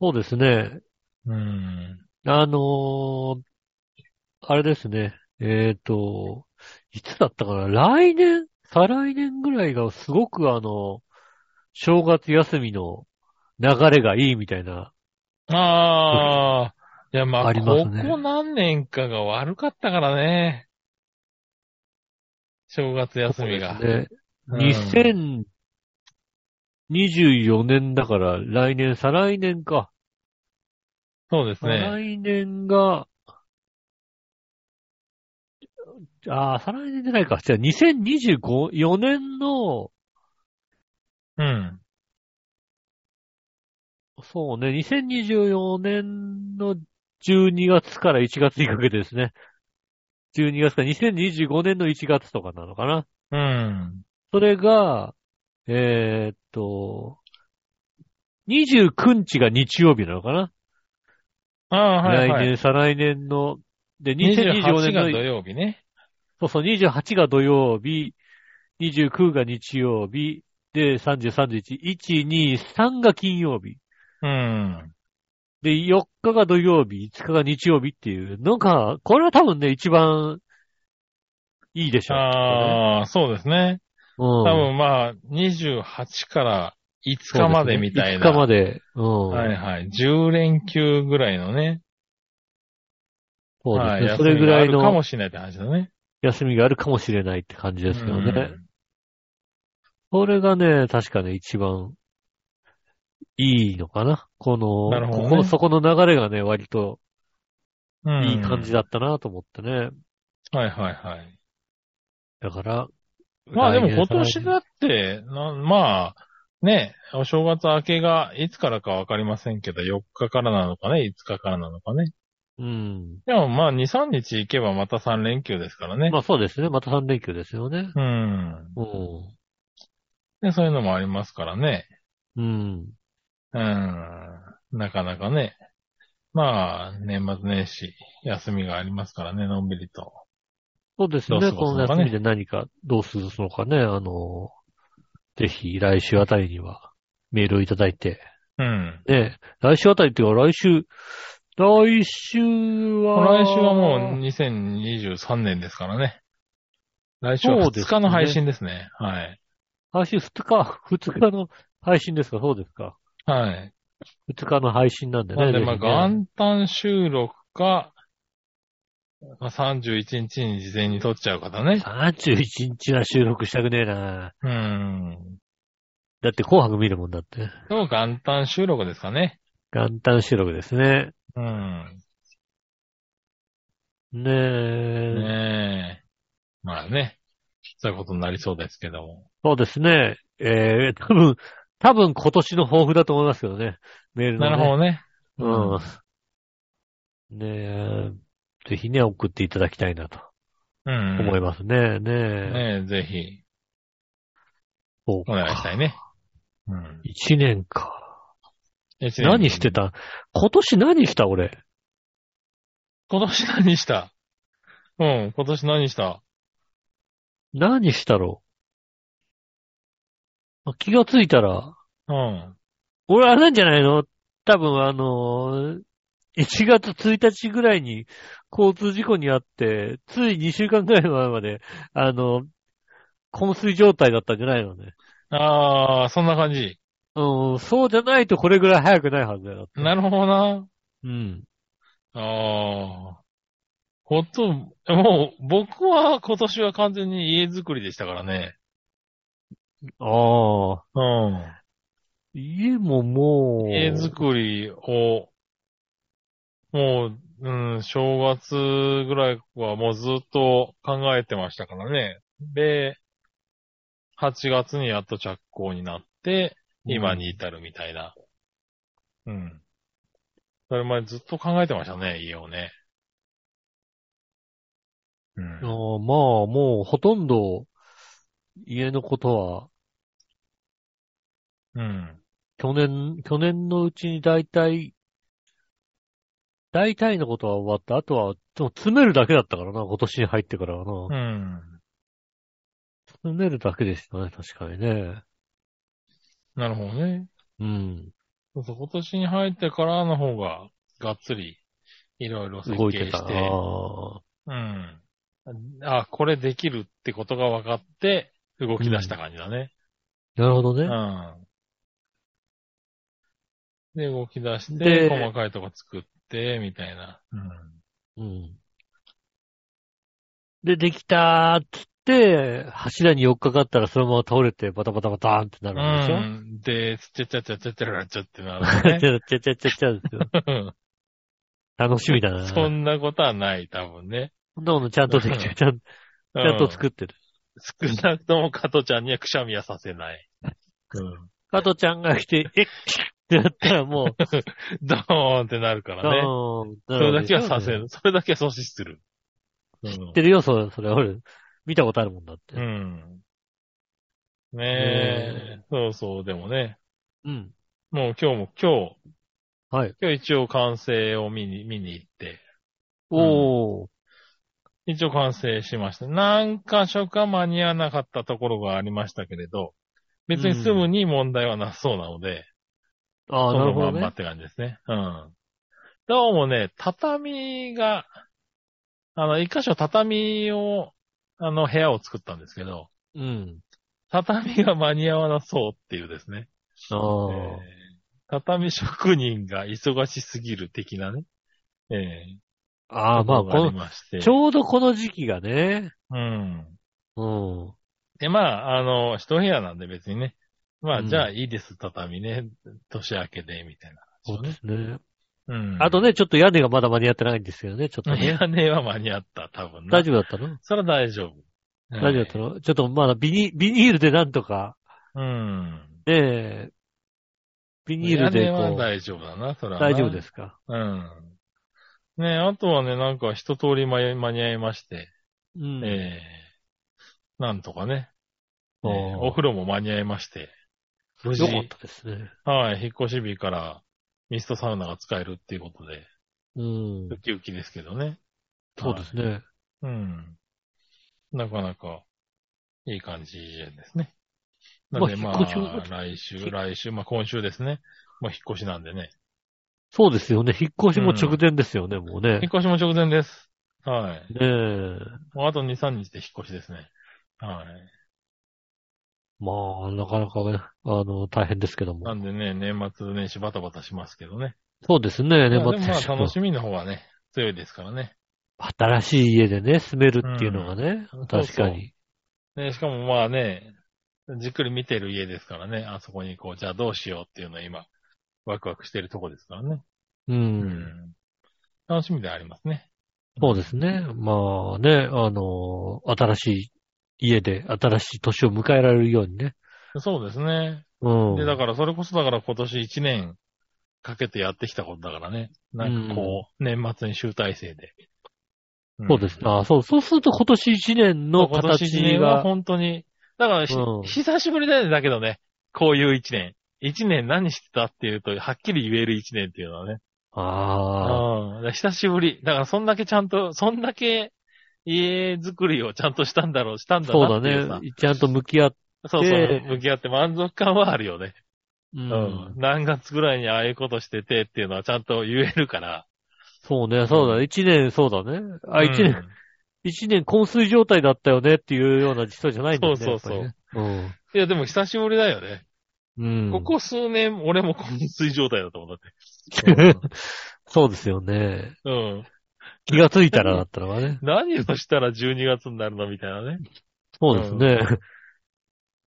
Speaker 2: そうですね。
Speaker 3: うん。
Speaker 2: あのーあれですね。えっ、と、いつだったかな？来年？再来年ぐらいがすごくあの、正月休みの流れがいいみたいな。
Speaker 3: ああ、いやまあ、
Speaker 2: ありますね
Speaker 3: ここ何年かが悪かったからね。正月休みが。
Speaker 2: ね、
Speaker 3: うん
Speaker 2: 2024年だから来年、再来年か。
Speaker 3: そうです
Speaker 2: 再
Speaker 3: ね。
Speaker 2: 来年が、ああ、再来年じゃないか。じゃあ2025、4年の、
Speaker 3: うん。
Speaker 2: そうね、2024年の12月から1月にかけてですね。12月から2025年の1月とかなのかな。
Speaker 3: うん。
Speaker 2: それが、えーっと、29日が日曜日なのかな、
Speaker 3: ああ、はい、はい。
Speaker 2: 来年、再来年の、で、
Speaker 3: 28
Speaker 2: 2024年
Speaker 3: が土
Speaker 2: の、
Speaker 3: 曜日ね。
Speaker 2: そうそう、28が土曜日、29が日曜日、で、30、31、1、2、3が金曜日。
Speaker 3: うん。
Speaker 2: で、4日が土曜日、5日が日曜日っていう、なんか、これは多分ね、一番いいでしょう。
Speaker 3: ああ、そうですね。
Speaker 2: うん。
Speaker 3: 多分まあ、28から5日までみたいな。
Speaker 2: 5日まで。うん。
Speaker 3: はいはい。10連休ぐらいのね。
Speaker 2: そうですね。
Speaker 3: はい。
Speaker 2: それぐらい
Speaker 3: 休みがあるか
Speaker 2: の
Speaker 3: もしれないって話だね。
Speaker 2: 休みがあるかもしれないって感じですよね。
Speaker 3: うん
Speaker 2: それがね、確かね、一番いいのかな。この、
Speaker 3: なるほどね
Speaker 2: ここ、そこの流れがね、割と
Speaker 3: うん。
Speaker 2: いい感じだったなと思ってね。
Speaker 3: はいはいはい。
Speaker 2: だから、
Speaker 3: まあでも今年だって、なまあ、ね、お正月明けがいつからかわかりませんけど、4日からなのかね、5日からなのかね。
Speaker 2: うん。
Speaker 3: でもまあ2、3日行けばまた3連休ですからね。
Speaker 2: まあそうですね。また3連休ですよね。
Speaker 3: うん。
Speaker 2: うん。
Speaker 3: で、そういうのもありますからね。
Speaker 2: うん。
Speaker 3: うん。なかなかね。まあ、年末年始、休みがありますからね、のんびりと。
Speaker 2: そうですね。こ
Speaker 3: すの
Speaker 2: 休みで何か、どうするのかね。あの、ぜひ来週あたりにはメールをいただいて、
Speaker 3: うん。
Speaker 2: ね、来週あたりっていうか来週、来週は、
Speaker 3: 来週はもう2023年ですからね。来週は2
Speaker 2: そうですね
Speaker 3: 日の配信ですね。はい。
Speaker 2: 来週2日、2日の配信ですか？そうですか。
Speaker 3: はい。
Speaker 2: 2日の配信なんでね。
Speaker 3: なんで、まあ、元旦収録か、まあ、31日に事前に撮っちゃう方ね。
Speaker 2: 31日は収録したくねえな。
Speaker 3: うん。
Speaker 2: だって紅白見るもんだって。
Speaker 3: でも元旦収録ですかね。
Speaker 2: 元旦収録ですね。
Speaker 3: うん。
Speaker 2: ねえ。
Speaker 3: ねえ。まあね。そういうことになりそうですけども。
Speaker 2: そうですね。えー、多分、多分今年の抱負だと思いますけどね。メールの、ね。
Speaker 3: なるほどね。
Speaker 2: うん。ねえ、ぜひね、送っていただきたいなと
Speaker 3: うん。
Speaker 2: 思いますね。ねえ。
Speaker 3: ねえ、ぜひ、お願いしたいね。うん。
Speaker 2: 一年か。
Speaker 3: 一年
Speaker 2: 何してた？今年何した俺？
Speaker 3: 今年何した？うん、今年何した？
Speaker 2: 何したろう？あ気がついたら、
Speaker 3: うん。
Speaker 2: 俺あれなんじゃないの？多分あのー1月1日ぐらいに交通事故にあって、つい2週間ぐらい前まで、あの、昏睡状態だったんじゃないのね。
Speaker 3: ああ、そんな感じ。
Speaker 2: うん、そうじゃないとこれぐらい早くないはずだよ。
Speaker 3: なるほどな。
Speaker 2: うん。
Speaker 3: ああ。こと、もう、僕は今年は完全に家作りでしたからね。
Speaker 2: ああ、
Speaker 3: うん。
Speaker 2: 家ももう、
Speaker 3: 家作りを、もう、うん、正月ぐらいはもうずっと考えてましたからね。で、8月にやっと着工になって、今に至るみたいな。うん。それ前ずっと考えてましたね、家をね。う
Speaker 2: あ
Speaker 3: ん。
Speaker 2: ーまあ、もうほとんど家のことは、
Speaker 3: うん。
Speaker 2: 去年、去年のうちに大体、大体のことは終わった。あとは、でも詰めるだけだったからな、今年に入ってからはな。
Speaker 3: うん。
Speaker 2: 詰めるだけでしたね、確かにね。
Speaker 3: なるほどね。
Speaker 2: うん。
Speaker 3: そうそう、今年に入ってからの方が、がっつり、いろいろ設
Speaker 2: 動いてた。
Speaker 3: 計して、
Speaker 2: ああ。
Speaker 3: うん。あ、これできるってことが分かって、動き出した感じだね。
Speaker 2: なるほどね。
Speaker 3: うん。で、動き出し
Speaker 2: で
Speaker 3: て、細かいとこ作って、みたいな。うん。
Speaker 2: うん。で、できたーっつって、柱に寄っかかったらそのまま倒れてバタバタバターンってなるわけでしょ、
Speaker 3: うん。で、ちゃちゃちゃちゃちゃらちゃってなる
Speaker 2: ち
Speaker 3: ね。
Speaker 2: ゃちゃちゃちゃちゃですよ。
Speaker 3: うん
Speaker 2: 楽しみだな。
Speaker 3: そんなことはない、多分ね。
Speaker 2: そんなものちゃんとできて、ちゃん、
Speaker 3: ち
Speaker 2: ちゃんと作ってる。
Speaker 3: 少なくとも加トちゃんにはくしゃみはさせない。うん。
Speaker 2: 加トちゃんが来て、え っってやったらもう、
Speaker 3: ドーンってなるからね。
Speaker 2: ドーン
Speaker 3: それだけはさせ
Speaker 2: る。
Speaker 3: る。それだけは阻止する。うん
Speaker 2: 知ってるよ、それ、それ、俺、見たことあるもんだって。
Speaker 3: うん。ねえ。そうそう、でもね。
Speaker 2: うん。
Speaker 3: もう今日も、今日、
Speaker 2: はい。
Speaker 3: 今日一応完成を見に、見に行って、
Speaker 2: おー。
Speaker 3: 一応完成しました。何箇所か間に合わなかったところがありましたけれど、別にすぐに問題はなさそうなので、
Speaker 2: ああ、
Speaker 3: そ
Speaker 2: なるほどね。
Speaker 3: のまんまって感じですね。うん。どうもね、畳が、あの、一箇所畳を、あの、部屋を作ったんですけど、
Speaker 2: うん。
Speaker 3: 畳が間に合わなそうっていうですね。
Speaker 2: ああ、
Speaker 3: えー畳職人が忙しすぎる的なね。ええ
Speaker 2: ああ、まあ、
Speaker 3: とこ
Speaker 2: の、
Speaker 3: りまして。
Speaker 2: ちょうどこの時期がね。
Speaker 3: うん。
Speaker 2: うん。
Speaker 3: で、まあ、あの、一部屋なんで別にね。まあ、
Speaker 2: うん
Speaker 3: じゃあいいです、畳ね。年明けで、みたいな。
Speaker 2: そうですね。
Speaker 3: うん。
Speaker 2: あとね、ちょっと屋根がまだ間に合ってないんですよね、ちょっとね。
Speaker 3: 屋根は間に合った、多分な。
Speaker 2: 大丈夫だったの？
Speaker 3: それは大丈夫。
Speaker 2: 大丈夫だったの？ちょっとまだビニビニールでなんとか、
Speaker 3: うん。
Speaker 2: ねえ、ビニールで
Speaker 3: 屋根は
Speaker 2: こう、
Speaker 3: 大丈夫だな、それはな。
Speaker 2: 大丈夫ですか？
Speaker 3: うん。ねあとはね、なんか一通り間間に合いまして、
Speaker 2: うん。
Speaker 3: ええなんとかね、お風呂も間に合いまして、無事
Speaker 2: よ、かったですね。
Speaker 3: はい、引っ越し日からミストサウナが使えるっていうことで、
Speaker 2: うん
Speaker 3: ウ。キウキですけどね。
Speaker 2: そうですね。
Speaker 3: はい。うん。なかなか、いい感じですね。なんで、ま
Speaker 2: まあ引っ越し
Speaker 3: あ、来週、来週、まあ今週ですね。まあ引っ越しなんでね。
Speaker 2: そうですよね。引っ越しも直前ですよね、もうね
Speaker 3: 引っ。越しも直前です。はい。
Speaker 2: ねえ。
Speaker 3: もうあと2、3日で引っ越しですね。はい。
Speaker 2: まあ、なかなかね、あの、大変ですけども。
Speaker 3: なんでね、年末年始バタバタしますけどね。
Speaker 2: そうですね、年末年始
Speaker 3: あ楽しみの方はね、強いですからね。
Speaker 2: 新しい家でね、住めるっていうのがね、
Speaker 3: うん
Speaker 2: 確かに。
Speaker 3: ね、しかもまあね、じっくり見てる家ですからね、あそこにこう、じゃあどうしようっていうのは今、ワクワクしてるとこですからね。
Speaker 2: う。。
Speaker 3: うん楽しみでありますね。
Speaker 2: そうですね。まあね、あの、新しい家で新しい年を迎えられるようにね。
Speaker 3: そうですね。
Speaker 2: うん。
Speaker 3: で、だからそれこそだから今年1年かけてやってきたことだからね。なんかこう、年末に集大成で。ん
Speaker 2: そうですね。あそう、そうすると今年1年の
Speaker 3: 今年1
Speaker 2: 形
Speaker 3: 年は
Speaker 2: が、
Speaker 3: 本当に、だからひ、
Speaker 2: うん
Speaker 3: 久しぶりだよね、だけどね。こういう1年。1年何してたっていうと、はっきり言える1年っていうのはね。
Speaker 2: ああ、
Speaker 3: うん。だから久しぶり。だからそんだけちゃんと、そんだけ家作りをちゃんとしたんだろう、したんだ
Speaker 2: そうだ
Speaker 3: なっていうさ。
Speaker 2: ね。ちゃんと向き合って、
Speaker 3: そうそう
Speaker 2: で
Speaker 3: 向き合って満足感はあるよね。
Speaker 2: う
Speaker 3: うんん。何月ぐらいにああいうことしててっていうのはちゃんと言えるから。
Speaker 2: そうね、そうだね。1年、そうだね。あ、1年、一年昏睡状態だったよねっていうような人じゃないんだよね。
Speaker 3: そうそうそう
Speaker 2: やっぱりね
Speaker 3: うん。いや、でも久しぶりだよね。
Speaker 2: うん。
Speaker 3: ここ数年、俺も昏睡状態だと思うんだって。
Speaker 2: そうですよね。
Speaker 3: うん。
Speaker 2: 気がついたらだったのがね。
Speaker 3: 何をしたら12月になるのみたいなね。
Speaker 2: そうですね。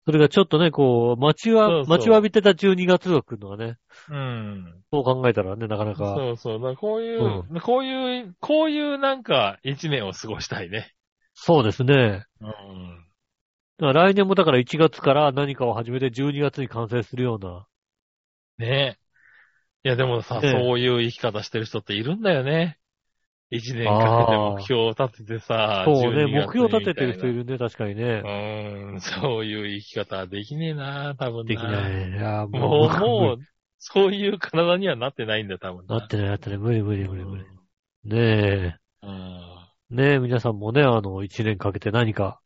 Speaker 2: それがちょっとね、こう、待ちわ、待ちわびてた12月が来るのはね、
Speaker 3: うん。
Speaker 2: そう考えたらね、なかなか。
Speaker 3: そうそう。だからこういう、こういう、こういうなんか一年を過ごしたいね。
Speaker 2: そうですね。
Speaker 3: うん。
Speaker 2: だから来年もだから1月から何かを始めて12月に完成するような。
Speaker 3: ねいや、でもさ、
Speaker 2: ええ
Speaker 3: そういう生き方してる人っているんだよね。一年かけて目標を立ててさ、
Speaker 2: そうね、
Speaker 3: 12
Speaker 2: 目
Speaker 3: 月
Speaker 2: 標立ててる人い
Speaker 3: る。
Speaker 2: るね、確かにね。
Speaker 3: うーん、そういう生き方はできねえな、多分な。
Speaker 2: できない。いや、
Speaker 3: も
Speaker 2: もう、
Speaker 3: う、もう、そういう体にはなってないんだよ、多分
Speaker 2: なってない、なってない。無理無理無理無理。
Speaker 3: うん
Speaker 2: ね
Speaker 3: うん
Speaker 2: え。ねえ、皆さんもね、あの、1年かけて何か。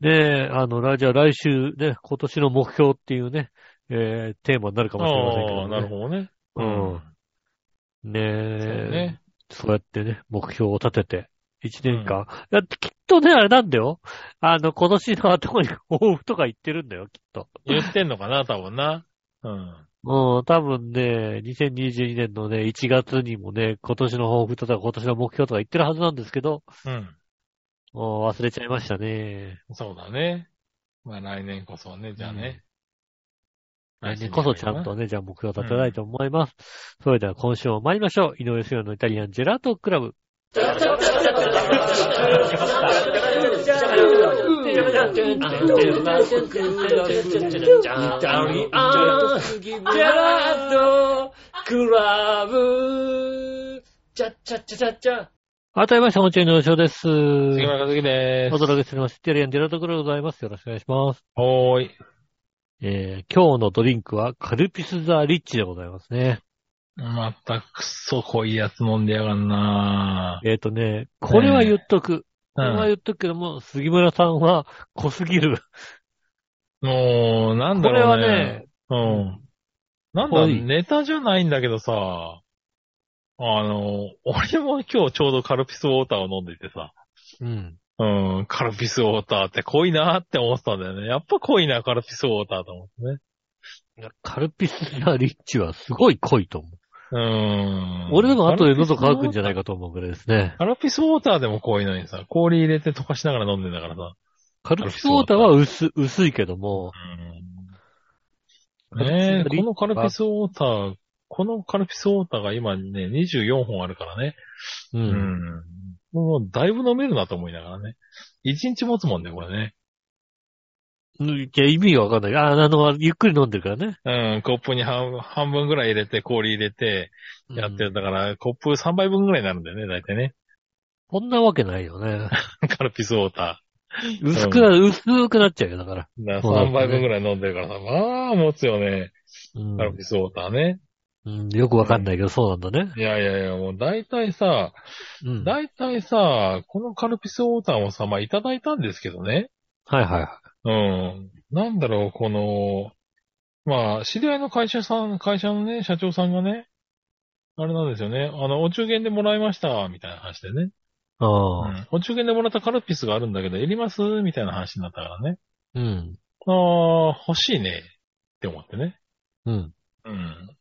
Speaker 2: ねえ、あの、来じゃあ来週ね、今年の目標っていうね、えー、テーマになるかもしれませんけど、ね。
Speaker 3: ああ、なるほどね。
Speaker 2: うん。ねえ。
Speaker 3: ね。
Speaker 2: そうやってね、目標を立てて、一年間。だってきっとね、あれなんだよ。あの、今年の頭に抱負とか言ってるんだよ、きっと。
Speaker 3: 言ってんのかな、多分な。うん。
Speaker 2: うん、多分ね、2022年のね、1月にもね、今年の抱負とか今年の目標とか言ってるはずなんですけど、
Speaker 3: うん。
Speaker 2: もう忘れちゃいましたね。
Speaker 3: そうだね。まあ来年こそね、じゃあね。
Speaker 2: 来年こそちゃんとね、じゃあ目標を立てたいと思います。それでは今週も参りましょう。井上杉のイタリアンジェラートクラブ。改めまして、本日の吉尾です。
Speaker 3: 杉村和樹で
Speaker 2: お
Speaker 3: す。
Speaker 2: 届けしております。テリアンディラトクでございます。よろしくお願いします。
Speaker 3: ほーい。
Speaker 2: えー、今日のドリンクはカルピスザリッチでございますね。
Speaker 3: またくそ濃いやつ飲んでやがんな
Speaker 2: えっ、とね、これは言っとく。これは
Speaker 3: うん。
Speaker 2: 言っとくけども、杉村さんは濃すぎる。
Speaker 3: もう、なんだ
Speaker 2: これは
Speaker 3: ろうね。
Speaker 2: ね、
Speaker 3: うん。なんだ、ネタじゃないんだけどさ、あの、俺も今日ちょうどカルピスウォーターを飲んでいてさ、
Speaker 2: うん。
Speaker 3: うん、カルピスウォーターって濃いなって思ってたんだよね。やっぱ濃いな、カルピスウォーターと思ってね。
Speaker 2: カルピスザリッチはすごい濃いと思う。
Speaker 3: うん。
Speaker 2: 俺でも後で喉乾くんじゃ
Speaker 3: ない
Speaker 2: かと思うぐらいですね。
Speaker 3: カルピスウォーターでも濃いのにさ、氷入れて溶かしながら飲んでんだからさ。
Speaker 2: カルピスウォーターは薄薄いけども、
Speaker 3: うん。ねえ、このカルピスウォーター、このカルピスウォーターが今ね、24本あるからね。
Speaker 2: う。
Speaker 3: うんん。もうだいぶ飲めるなと思いながらね。1日持つもんね、これね。
Speaker 2: いや、意味がわかんない。あ、あの、ゆっくり飲んでるからね。
Speaker 3: うん、コップに半半分ぐらい入れて、氷入れて、やってる。だから、コップ3杯分ぐらいになるんだよね、大体ね。
Speaker 2: こんなわけないよね。
Speaker 3: カルピスウォータ
Speaker 2: 薄くな、薄くなっちゃうよ、だから。
Speaker 3: ー。だから3杯分ぐらい飲んでるからさ、まあ、持つよね。
Speaker 2: うん
Speaker 3: カルピスウォーターね。
Speaker 2: うんよくわかんないけど、そうなんだね。
Speaker 3: いやいやいや、もう大体さ、大体さ、このカルピスウォーターもさ、まあいただいたんですけどね。
Speaker 2: はいはい。
Speaker 3: うん。なんだろう、この、まあ、知り合いの会社さん、会社のね、社長さんがね、あれなんですよね。あの、お中元でもらいました、みたいな話でね。
Speaker 2: あ
Speaker 3: う
Speaker 2: あ。
Speaker 3: ん。お中元でもらったカルピスがあるんだけど、いります？みたいな話になったからね。
Speaker 2: うん。
Speaker 3: ああ、欲しいね。って思ってね。
Speaker 2: うん。
Speaker 3: うん。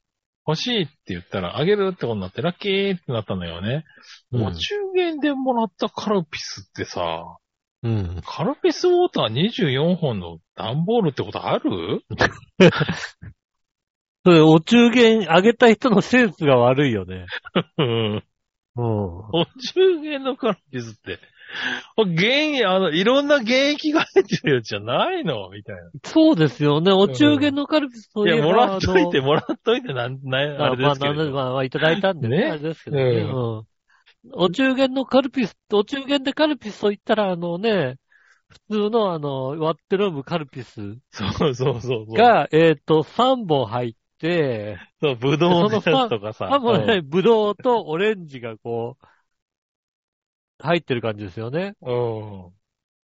Speaker 3: 欲しいって言ったら、あげるってことになって、ラッキーってなったんだよね。
Speaker 2: うん
Speaker 3: お中元でもらったカルピスってさ、
Speaker 2: うん。
Speaker 3: カルピスウォーター24本の段ボールってことある？
Speaker 2: それ、お中元あげた人のセンスが悪いよね。
Speaker 3: うん。
Speaker 2: うん。
Speaker 3: お中元のカルピスって、原あの、いろんな原液が入ってるやつじゃないの？みたいな。
Speaker 2: そうですよね。お中元のカルピスと
Speaker 3: いや、
Speaker 2: いえば
Speaker 3: もらっといて、もらっといて、なん、な
Speaker 2: あ
Speaker 3: あれですけれ
Speaker 2: まあ、
Speaker 3: ど。
Speaker 2: まあ、まあ、いただいたんでね。
Speaker 3: ね？
Speaker 2: あれですけどね。
Speaker 3: う
Speaker 2: うん。お中元のカルピス、お中元でカルピスと言ったら、あのね、普通のあの、割って飲むカルピス
Speaker 3: そうそうそう。
Speaker 2: が、えっ、と、3本入って、
Speaker 3: そう、ぶどうのやつとかさ。
Speaker 2: 多分ね、ブドウとオレンジがこう、入ってる感じですよね。
Speaker 3: うん。うん。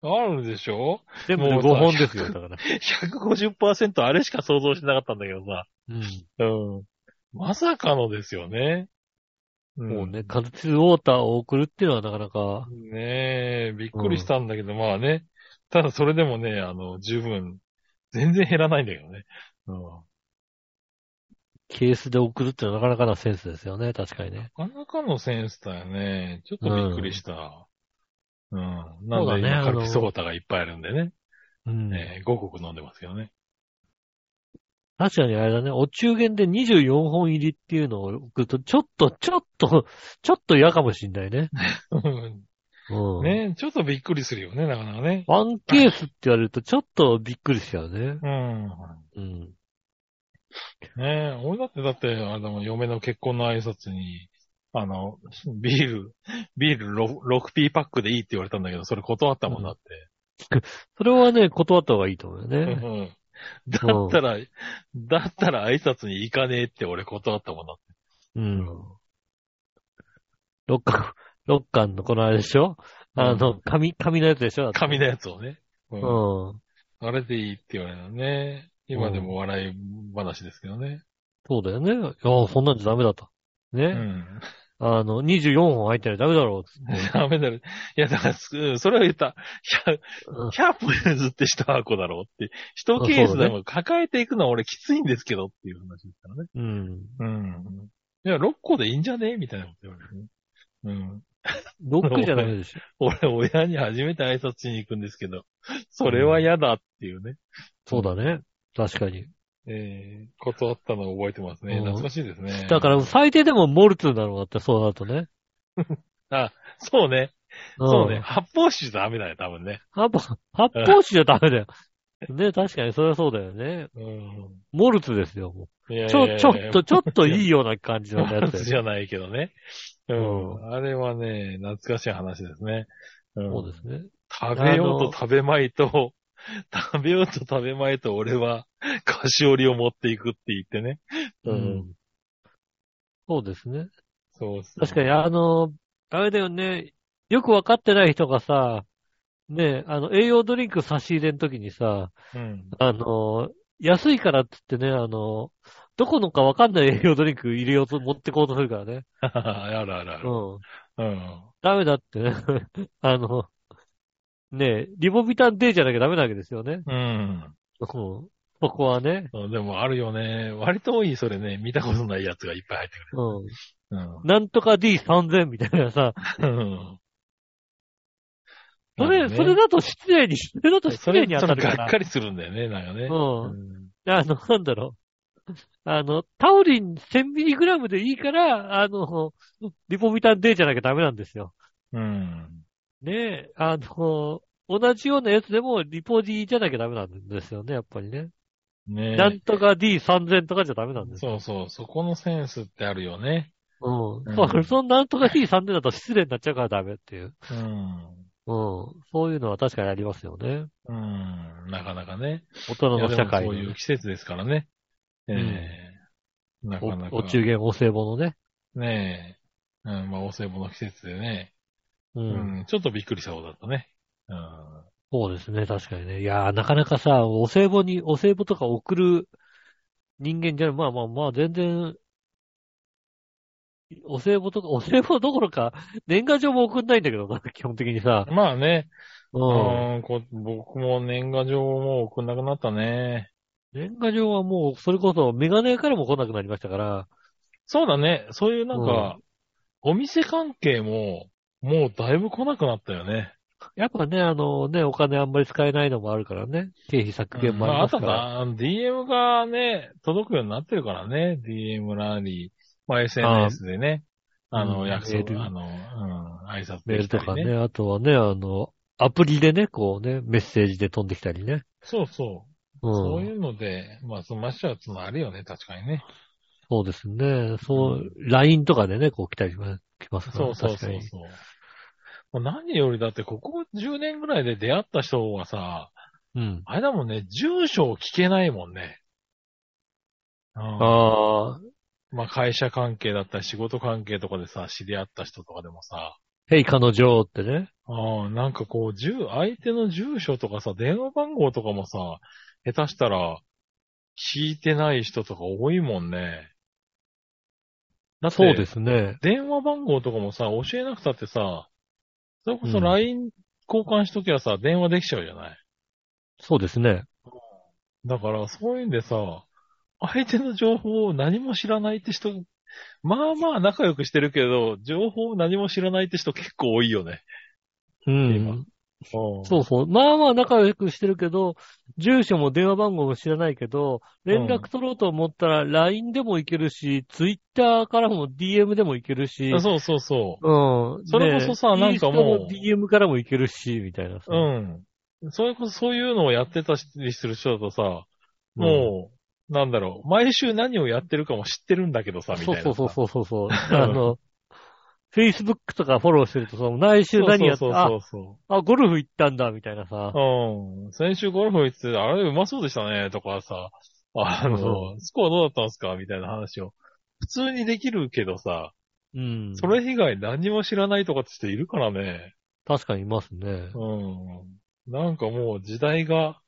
Speaker 3: あるでしょ？
Speaker 2: で
Speaker 3: もうさ
Speaker 2: 5本ですよ、だから。
Speaker 3: 150%あれしか想像してなかったんだけどさ。
Speaker 2: うん。
Speaker 3: うん。まさかのですよね。ん
Speaker 2: もうね、カルピスウォーターを送るっていうのはなかなか、
Speaker 3: ねえ、びっくりしたんだけど、まあね。ただそれでもね、あの、十分、全然減らないんだけどね。うん。
Speaker 2: ケースで送るってのはなかなかなセンスですよね、確かにね。
Speaker 3: なかなかのセンスだよね。ちょっとびっくりした。うん。
Speaker 2: うだね
Speaker 3: んで今、カルピ
Speaker 2: あの
Speaker 3: スウォーターがいっぱいあるんでね。
Speaker 2: うん。
Speaker 3: えー、5国飲んでますけどね。
Speaker 2: 確かにあれだね、お中元で24本入りっていうのを送ると、ちょっと、ちょっと、ちょっと嫌かもしんないね。うん。
Speaker 3: ねちょっとびっくりするよね、なかなかね。
Speaker 2: ワンケースって言われると、ちょっとびっくりしちゃうね。
Speaker 3: うん。
Speaker 2: うん。
Speaker 3: ねえ、俺だって、だって、あの、嫁の結婚の挨拶に、あの、ビール、ビール 6, 6P パックでいいって言われたんだけど、それ断ったもんだって。
Speaker 2: それはね、断った方がいいと思うよ
Speaker 3: う
Speaker 2: ね。
Speaker 3: ん。だったら、だったら挨拶に行かねえって俺断ったもんだって。
Speaker 2: うん。六巻、六巻のこのあれでしょ？あの、紙、紙のやつでしょ？
Speaker 3: 紙のやつをね。う。
Speaker 2: うんん。
Speaker 3: あれでいいって言われたのね。今でも笑い話ですけどね。
Speaker 2: そうだよね。いや、そんなんじゃダメだと。ね。
Speaker 3: うん。
Speaker 2: あの、24本入ってないとダメだろうっつって。
Speaker 3: ダメだね。いや、だから、うんそれは言った。100,
Speaker 2: うん
Speaker 3: 100歩譲って一箱だろうって。一ケースでも抱えていくのは俺きついんですけどっていう話ですからね。
Speaker 2: うん。
Speaker 3: うん。いや、6個でいいんじゃねみたいなこと言われてね。うん。
Speaker 2: ロックじゃないでしょ。
Speaker 3: 俺、親に初めて挨拶しに行くんですけど、それは嫌だっていうね。
Speaker 2: そうだね。確かに。
Speaker 3: えー、断ったのを覚えてますね。
Speaker 2: うん
Speaker 3: 懐かしいですね。
Speaker 2: だから最低でもモルツなのだってそうなるとね。
Speaker 3: そうね。
Speaker 2: うん
Speaker 3: そうね。。発泡酒じゃダメだよ、多分ね。
Speaker 2: 発泡、発泡酒じゃダメだよ。ね、確かにそれはそうだよね。
Speaker 3: うん。
Speaker 2: モルツですよ。も
Speaker 3: いや
Speaker 2: うちょ、ちょっと、ちょっとい
Speaker 3: い
Speaker 2: いような感じのやつ
Speaker 3: じゃないけどね。う。
Speaker 2: うん
Speaker 3: あれはね、懐かしい話ですね。うん。
Speaker 2: そうですね。
Speaker 3: 食べようと食べまいと、食べようと食べまいと俺は菓子折りを持っていくって言ってね。
Speaker 2: うん。そうですね。
Speaker 3: そうそう。
Speaker 2: 確かに、あの、あれだよね。よくわかってない人がさ、ね、あの、栄養ドリンク差し入れの時にさ、
Speaker 3: うん。
Speaker 2: あの、安いからって言ってね、あの、どこのかわかんない 栄養ドリンク入れようと、持ってこうとするからね。
Speaker 3: あるあるある。
Speaker 2: うん。
Speaker 3: うん。
Speaker 2: ダメだってね。あの、ねリボビタン D じゃなきゃダメなわけですよね。
Speaker 3: うん。
Speaker 2: うん。そこはね。
Speaker 3: そうでもあるよね。割と多い、それね。見たことないやつがいっぱい入ってく
Speaker 2: うん。
Speaker 3: る。うん。
Speaker 2: なんとか D3000 みたいなさ、
Speaker 3: うん。
Speaker 2: それ、それだと失礼に、それだと失
Speaker 3: それ、
Speaker 2: 礼に当
Speaker 3: そ
Speaker 2: たるから。
Speaker 3: れがっかりするんだよね、なんかね。
Speaker 2: うん。あの、なんだろう。あの、タウリン 1000mg でいいから、あの、リポビタン D じゃなきゃダメなんですよ。
Speaker 3: うん。
Speaker 2: ねえ、あの、同じようなやつでもリポ D じゃなきゃダメなんですよね、やっぱりね。
Speaker 3: ね
Speaker 2: なんとか D3000 とかじゃダメなんですよ。
Speaker 3: そうそう。そこのセンスってあるよね。
Speaker 2: うん。
Speaker 3: うん
Speaker 2: そう、そのなんとか D3000 だと失礼になっちゃうからダメっていう。
Speaker 3: うん。
Speaker 2: うん。そういうのは確かにありますよね。
Speaker 3: うん。なかなかね。
Speaker 2: 大人の社会の
Speaker 3: そういう季節ですからね。ええなかなか。
Speaker 2: おお中元お歳暮のね。
Speaker 3: ねえ。うん、まあ、お歳暮の季節でね。
Speaker 2: う。
Speaker 3: うんん、ちょっとびっくりしたことだったね。うん。
Speaker 2: そうですね、確かにね。いやー、なかなかさ、お歳暮に、お歳暮とか送る人間じゃ。まあまあまあ、全然、お歳暮とか、お歳暮どころか、年賀状も送んないんだけどな、基本的にさ。
Speaker 3: まあね、
Speaker 2: う。
Speaker 3: うんん、こ僕も年賀状をもう送んなくなったね。
Speaker 2: 年賀状はもう、それこそ、メガネからも来なくなりましたから。
Speaker 3: そうだね。そういうなんか、お店関係も、もうだいぶ来なくなったよね。
Speaker 2: やっぱね、あのね、お金あんまり使えないのもあるからね。経費削減も
Speaker 3: まあ、あと
Speaker 2: ありますから。
Speaker 3: は、DM がね、届くようになってるからね。DM なり、まあ SNS でね。あの、
Speaker 2: うん
Speaker 3: 約束、
Speaker 2: メール
Speaker 3: あの、うん、挨拶
Speaker 2: メー。ルとかね。あとはね、あの、アプリでね、こうね、メッセージで飛んできたりね。
Speaker 3: そうそう。
Speaker 2: うん。
Speaker 3: そういうので、まあ、そのマッシュはつのあるよね、確かにね。
Speaker 2: そうですね。そう、LINE とかでね、こう来たりしますから
Speaker 3: そうそう。そうそう。何よりだって、ここ10年ぐらいで出会った人はさ、
Speaker 2: うん。
Speaker 3: あれだもんね、住所を聞けないもんね。うん、
Speaker 2: ああ、
Speaker 3: まあ会社関係だったり仕事関係とかでさ、知り合った人とかでもさ、
Speaker 2: ヘイ彼女ってね。
Speaker 3: ああ、なんかこう、住、相手の住所とかさ、電話番号とかもさ、下手したら、聞いてない人とか多いもんね。だって
Speaker 2: そうですね。
Speaker 3: 電話番号とかもさ、教えなくたってさ、それこそ
Speaker 2: うん
Speaker 3: LINE 交換しときゃさ、電話できちゃうじゃない
Speaker 2: そうですね。
Speaker 3: だから、そういうんでさ、相手の情報を何も知らないって人、まあまあ仲良くしてるけど、情報を何も知らないって人結構多いよね。
Speaker 2: うん。
Speaker 3: そ
Speaker 2: そうそう。まあまあ仲良くしてるけど、住所も電話番号も知らないけど、連絡取ろうと思ったら LINE でもいけるし、Twitter からも DM でもいけるし、
Speaker 3: うそうそうそ
Speaker 2: うん。
Speaker 3: それこそさ
Speaker 2: ね
Speaker 3: なんかもう
Speaker 2: DM からもいけるし、みたいなさ。
Speaker 3: う。うん。それこそそういうのをやってたりする人だとさ、もう、なんだろう、毎週何をやってるかも知ってるんだけどさ、みたいなさ。
Speaker 2: そうそうそうそうそう。あの、Facebook とかフォローしてるとさ、来週何やって、
Speaker 3: そうそうそう
Speaker 2: あ、あ、ゴルフ行ったんだ、みたいなさ。
Speaker 3: そう。うん。先週ゴルフ行って、あれうまそうでしたね、とかさ、あの、
Speaker 2: そ
Speaker 3: スコアどうだったんですかみたいな話を。普通にできるけどさ、
Speaker 2: うん。
Speaker 3: それ以外何も知らないとかって人いるからね。
Speaker 2: 確かにいますね。
Speaker 3: うん。なんかもう時代が、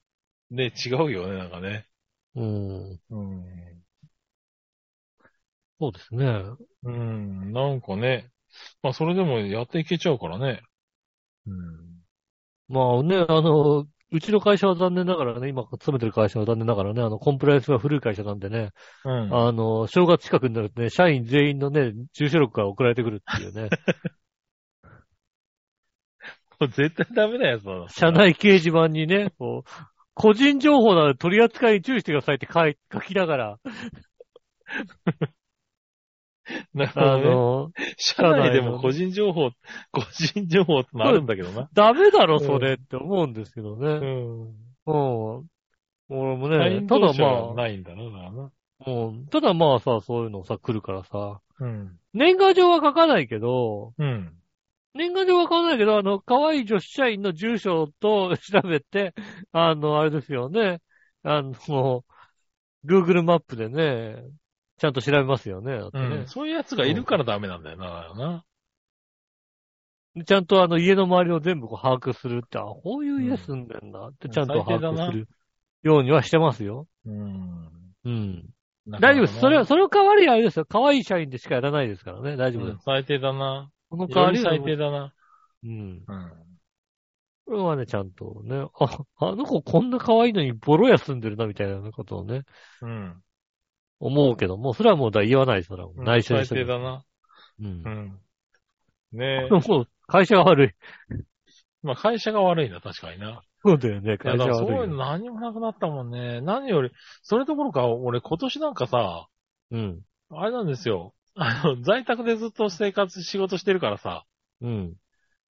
Speaker 3: ね、違うよね、なんかね。
Speaker 2: うん。
Speaker 3: うん。
Speaker 2: そうですね。
Speaker 3: うん、なんかね。まあ、それでもやっていけちゃうからね。うん。
Speaker 2: まあね、あの、うちの会社は残念ながらね、今勤めてる会社は残念ながらね、あの、コンプライアンスが古い会社なんでね、
Speaker 3: うん。
Speaker 2: あの、正月近くになるとね、社員全員のね、住所録が送られてくるっていうね、
Speaker 3: 絶対ダメなやつだな。
Speaker 2: 社内掲示板にね、こう、個人情報なので取り扱いに注意してくださいって書い書きながら、あ
Speaker 3: なるほどね。
Speaker 2: の、
Speaker 3: 社内でも個人情報、個人情報ってのあるんだけどな。
Speaker 2: ダメだろ、それって思うんですけど
Speaker 3: う
Speaker 2: ね。
Speaker 3: ん。
Speaker 2: うん。俺もね、ただま
Speaker 3: ないんだな、
Speaker 2: うん、ただまあさ、そういうのさ、来るからさ、
Speaker 3: うん。
Speaker 2: 年賀状は書かないけど、
Speaker 3: うん。
Speaker 2: 年賀状は書かないけど、あの、可愛い女子社員の住所と 調べて、あの、あれですよね。あの、Google マップでね、ちゃんと調べますよね。だってね
Speaker 3: うん。そういうやつがいるからダメなんだよな、な。
Speaker 2: でちゃんとあの、家の周りを全部こう把握するって、あ、こういう家住んでんだって、ちゃんと把握するようにはしてますよ。
Speaker 3: うん。
Speaker 2: うん。大丈夫です。それは、その代わりあれですよ。可愛い社員でしかやらないですからね。大丈夫です。
Speaker 3: うん最低だな。
Speaker 2: その代わりは
Speaker 3: 最低だな。
Speaker 2: うん。
Speaker 3: うん。
Speaker 2: これはね、ちゃんとね、あ、あの子こんな可愛いのにボロ屋住んでるな、みたいなことをね、
Speaker 3: うん。
Speaker 2: 思うけども、それはもうだ言わないです、それはもう内緒に
Speaker 3: 最
Speaker 2: してる。
Speaker 3: 低だな。
Speaker 2: うん
Speaker 3: う。ん。ねえ。
Speaker 2: もう、会社が悪い。
Speaker 3: まあ会社が悪いな、確かにな。
Speaker 2: そうだよね、会社が
Speaker 3: だからそういう
Speaker 2: 悪い。
Speaker 3: の何もなくなったもんね。何より、それどころか、俺今年なんかさ、
Speaker 2: うん。
Speaker 3: あれなんですよ。あの、在宅でずっと生活、仕事してるからさ、
Speaker 2: うん。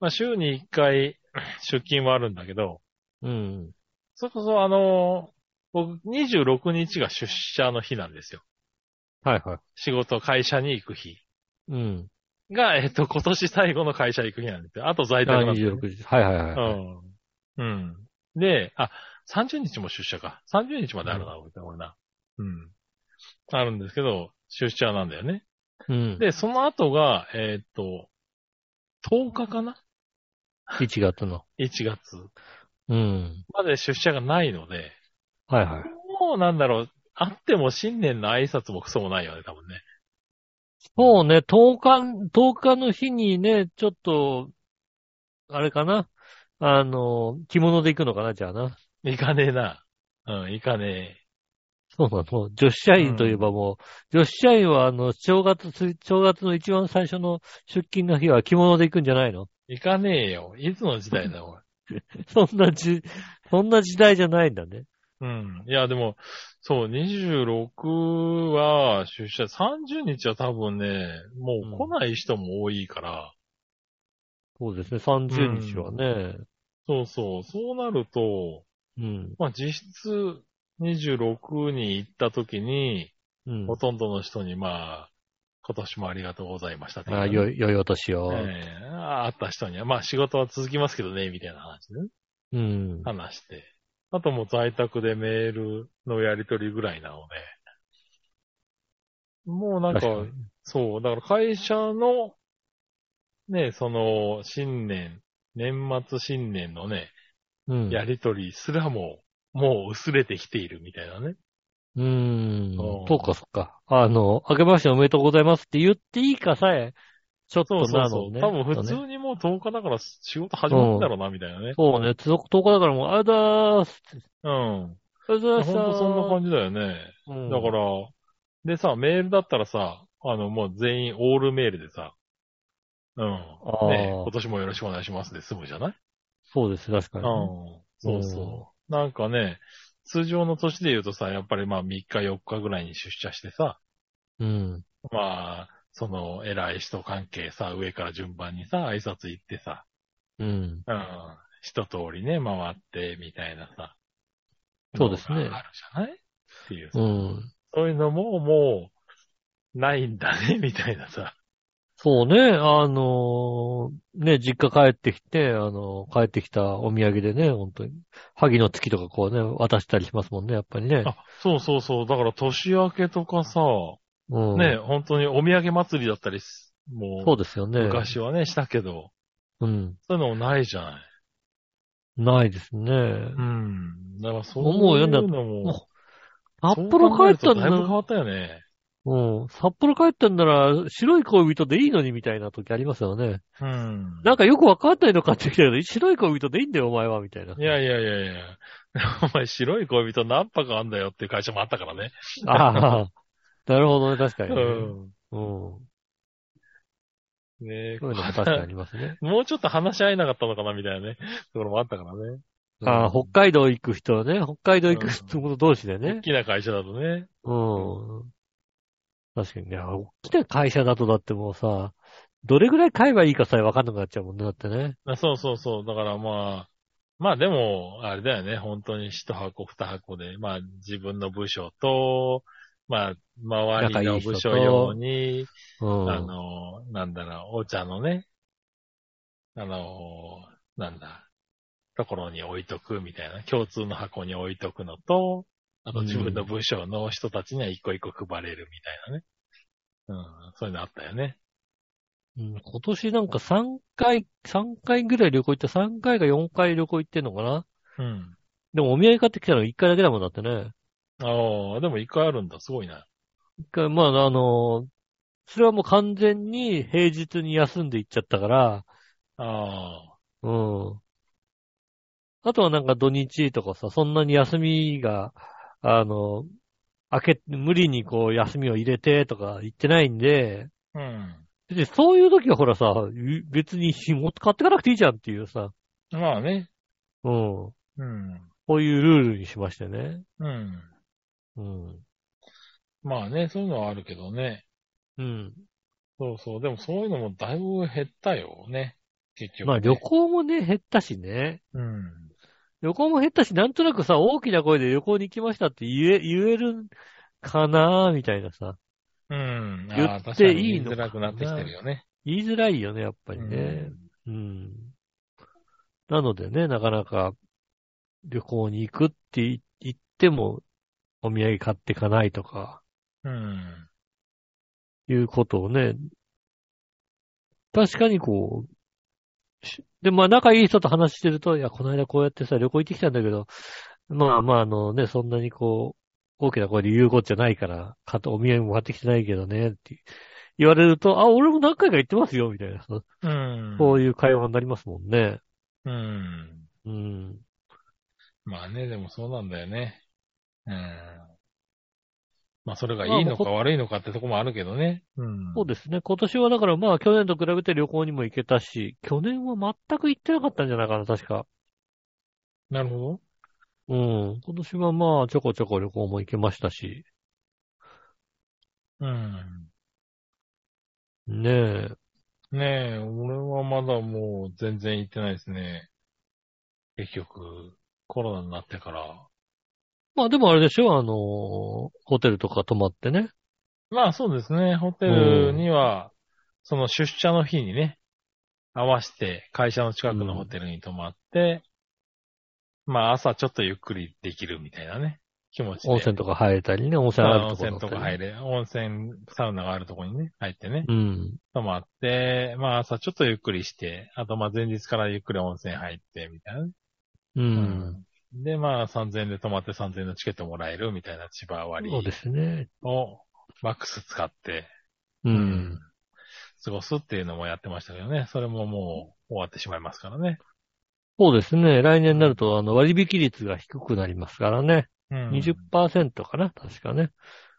Speaker 3: まあ週に1回 出勤はあるんだけど、
Speaker 2: うん。
Speaker 3: それこそあの、僕26日が出社の日なんですよ。
Speaker 2: はいはい。
Speaker 3: 仕事、会社に行く日。
Speaker 2: うん。
Speaker 3: が、えっと、今年最後の会社行く日なんですよ。あと在
Speaker 2: あ
Speaker 3: 宅なんですよ、
Speaker 2: 26時。はいはいはい。
Speaker 3: うん。うん。で、あ、30日も出社か。30日まであるな、俺俺な。うん。あるんですけど、出社なんだよね。
Speaker 2: うん。
Speaker 3: で、その後が、えーっと、10日かな
Speaker 2: ？1月の。
Speaker 3: ?1 月
Speaker 2: うん。
Speaker 3: まで出社がないので、
Speaker 2: はいはい。
Speaker 3: もうなんだろう、あっても新年の挨拶もクソもないよね、多分ね。
Speaker 2: そうね、10日、10日の日にね、ちょっと、あれかな？あの、着物で行くのかな、じゃあな。
Speaker 3: 行かねえな。うん、行かね
Speaker 2: そうなの。女子社員といえばもう、女子社員はあの、正月つ、正月の一番最初の出勤の日は着物で行くんじゃないの？
Speaker 3: え。行かねえよ。いつの時代だよ、おい。
Speaker 2: そんなじ、そんな時代じゃないんだね。
Speaker 3: うん。いや、でも、そう、26は出社、30日は多分ね、もう来ない人も多いから、
Speaker 2: そうですね、30日はね。
Speaker 3: そうそう、そうなると、
Speaker 2: うん。
Speaker 3: まあ実質26に行った時に、
Speaker 2: うん。
Speaker 3: ほとんどの人にまあ、今年もありがとうございましたっていう
Speaker 2: あよ、良いお年を。
Speaker 3: ええあった人には、まあ仕事は続きますけどね、みたいな話でね、
Speaker 2: うん。
Speaker 3: 話して。あともう在宅でメールのやり取りぐらいなので、もうなんか、そう、だから会社の、ね、その、新年、年末新年のね、
Speaker 2: うん。
Speaker 3: やりとりすらも、もう薄れてきているみたいなね。
Speaker 2: うーん
Speaker 3: うん。
Speaker 2: そうか、そうか。あの、明けましておめでとうございますって言っていいかさえ、ちょっと
Speaker 3: そうそうそう。
Speaker 2: なのね。
Speaker 3: 多分普通にもう10日だから仕事始まるんだろうな、みたいなね。
Speaker 2: そうね、つど10日だからもう、あれだーすって。
Speaker 3: うん。
Speaker 2: あれだーす
Speaker 3: ほんとそんな感じだよね。
Speaker 2: うん
Speaker 3: だから、でさ、メールだったらさ、あの、もう全員オールメールでさ、うん。ね今年もよろしくお願いしますで済むじゃない？
Speaker 2: そうです、確か
Speaker 3: う
Speaker 2: にね。
Speaker 3: ん。そうそう。なんかね、通常の年で言うとさ、やっぱりまあ3日4日ぐらいに出社してさ、
Speaker 2: うん。
Speaker 3: まあ、その偉い人関係さ、上から順番にさ、挨拶行ってさ、
Speaker 2: うん。
Speaker 3: うん。一通りね、回って、みたいなさ。
Speaker 2: そうですね
Speaker 3: あるじゃないっていうさ、
Speaker 2: うん。
Speaker 3: そういうのももう、ないんだね、みたいなさ。
Speaker 2: そうね、あのーね、実家帰ってきて、あの帰ってきたお土産でね、本当に、萩の月とかこうね、渡したりしますもんね、やっぱりね。
Speaker 3: あ、そうそうそう。だから年明けとかさ、
Speaker 2: うん。
Speaker 3: ね、本当にお土産祭りだったりす、もう、
Speaker 2: そうですよね。
Speaker 3: 昔はね、したけど、
Speaker 2: うん。
Speaker 3: そういうのもないじゃない。
Speaker 2: ないですね。
Speaker 3: うん。だからそう
Speaker 2: 思うよ
Speaker 3: いうのも、
Speaker 2: 札幌帰ったんだ
Speaker 3: だいぶ変わったよね。
Speaker 2: うん。札幌帰ったんなら、白い恋人でいいのにみたいな時ありますよね。
Speaker 3: うん。
Speaker 2: なんかよくわかんないの買ってきたけど、白い恋人でいいんだよ、お前は、みたいな。
Speaker 3: いやいやいやいや。お前白い恋人何泊あんだよっていう会社もあったからね。
Speaker 2: ああ。なるほどね、確かにね。
Speaker 3: うん。
Speaker 2: うん。
Speaker 3: ねえ
Speaker 2: そういうのも確かにありますね。
Speaker 3: もうちょっと話し合えなかったのかなみたいなね。ところもあったからね。
Speaker 2: ああ、北海道行く人はね、北海道行く人同士で
Speaker 3: 大
Speaker 2: ね。
Speaker 3: きな会社だとね。
Speaker 2: うん。確かにね、大きな会社だとだってもうさ、どれぐらい買えばいいかさえ分かんなくなっちゃうもんね、だってね。
Speaker 3: あそうそうそう。だからまあ、まあでも、あれだよね。本当に一箱二箱で、まあ自分の部署と、まあ、周りの部署用に、
Speaker 2: うん。
Speaker 3: あの、なんだろう、お茶のね、あの、なんだ、ところに置いとくみたいな、共通の箱に置いとくのと、あと自分の部署の人たちには一個一個配れるみたいなね。うん、そういうのあったよね。
Speaker 2: うん今年なんか3回、3回ぐらい旅行行って、3回か4回旅行行ってんのかな
Speaker 3: うん。
Speaker 2: でもお土産買ってきたの1回だけだもんだってね。
Speaker 3: ああ、でも一回あるんだ。すごいな。
Speaker 2: 一回、まあ、あの、それはもう完全に平日に休んで行っちゃったから、
Speaker 3: ああ、
Speaker 2: うん。あとはなんか土日とかさ、そんなに休みが、あの、明け、無理にこう休みを入れてとか言ってないんで、
Speaker 3: うん。
Speaker 2: でそういう時はほらさ、別に紐買ってかなくていいじゃんっていうさ、
Speaker 3: まあね。
Speaker 2: うん。
Speaker 3: うん。
Speaker 2: こういうルールにしましてね。
Speaker 3: うん。
Speaker 2: うん。
Speaker 3: まあね、そういうのはあるけどね。
Speaker 2: うん。
Speaker 3: そうそう。でもそういうのもだいぶ減ったよね。結局、ね。
Speaker 2: まあ旅行もね、減ったしね。
Speaker 3: うん。
Speaker 2: 旅行も減ったし、なんとなくさ、大きな声で旅行に行きましたって言え、言えるかなみたいなさ。
Speaker 3: うん。
Speaker 2: 言っていいの
Speaker 3: 言いづらくなってきてるよね。
Speaker 2: 言いづらいよね、やっぱりね。うん。なのでね、なかなか旅行に行くって言っても、お土産買ってかないとか、
Speaker 3: うん。
Speaker 2: いうことをね、確かにこう、しで、まあ仲いい人と話してると、いや、この間こうやってさ、旅行行ってきたんだけど、まあまああのね、そんなにこう、大きな声で言うことじゃないから、買ってお土産も買ってきてないけどね、って言われると、あ、俺も何回か行ってますよ、みたいなさ。
Speaker 3: うん。
Speaker 2: こういう会話になりますもんね。
Speaker 3: うん。
Speaker 2: うん。
Speaker 3: まあね、でもそうなんだよね。うん。まあそれがいいのか悪いのかってとこもあるけどね。うん。
Speaker 2: そうですね。今年はだからまあ去年と比べて旅行にも行けたし、去年は全く行ってなかったんじゃないかな、確か。
Speaker 3: なるほど。
Speaker 2: うん。今年はまあちょこちょこ旅行も行けましたし。
Speaker 3: うん。
Speaker 2: ねえ。
Speaker 3: ねえ、俺はまだもう全然行ってないですね。結局、コロナになってから。
Speaker 2: まあでもあれでしょあの、ホテルとか泊まってね。
Speaker 3: まあそうですね、ホテルには、その出社の日にね、合わせて会社の近くのホテルに泊まって、まあ朝ちょっとゆっくりできるみたいなね、気持ちで。
Speaker 2: 温泉とか入れたりね、温泉
Speaker 3: まあ
Speaker 2: あるところ
Speaker 3: 温泉とか入れ、温泉、サウナがあるところにね、入ってね、
Speaker 2: うん。
Speaker 3: 泊まって、まあ朝ちょっとゆっくりして、あとまあ前日からゆっくり温泉入って、みたいなね。
Speaker 2: うん。
Speaker 3: で、まあ3000円で泊まって3000円のチケットもらえるみたいな千葉割
Speaker 2: そうですね。
Speaker 3: をマックス使って、
Speaker 2: うん。
Speaker 3: 過ごすっていうのもやってましたけどね。それももう終わってしまいますからね。
Speaker 2: そうですね。来年になると、あの、割引率が低くなりますからね。
Speaker 3: うん。
Speaker 2: 20%かな？確かね。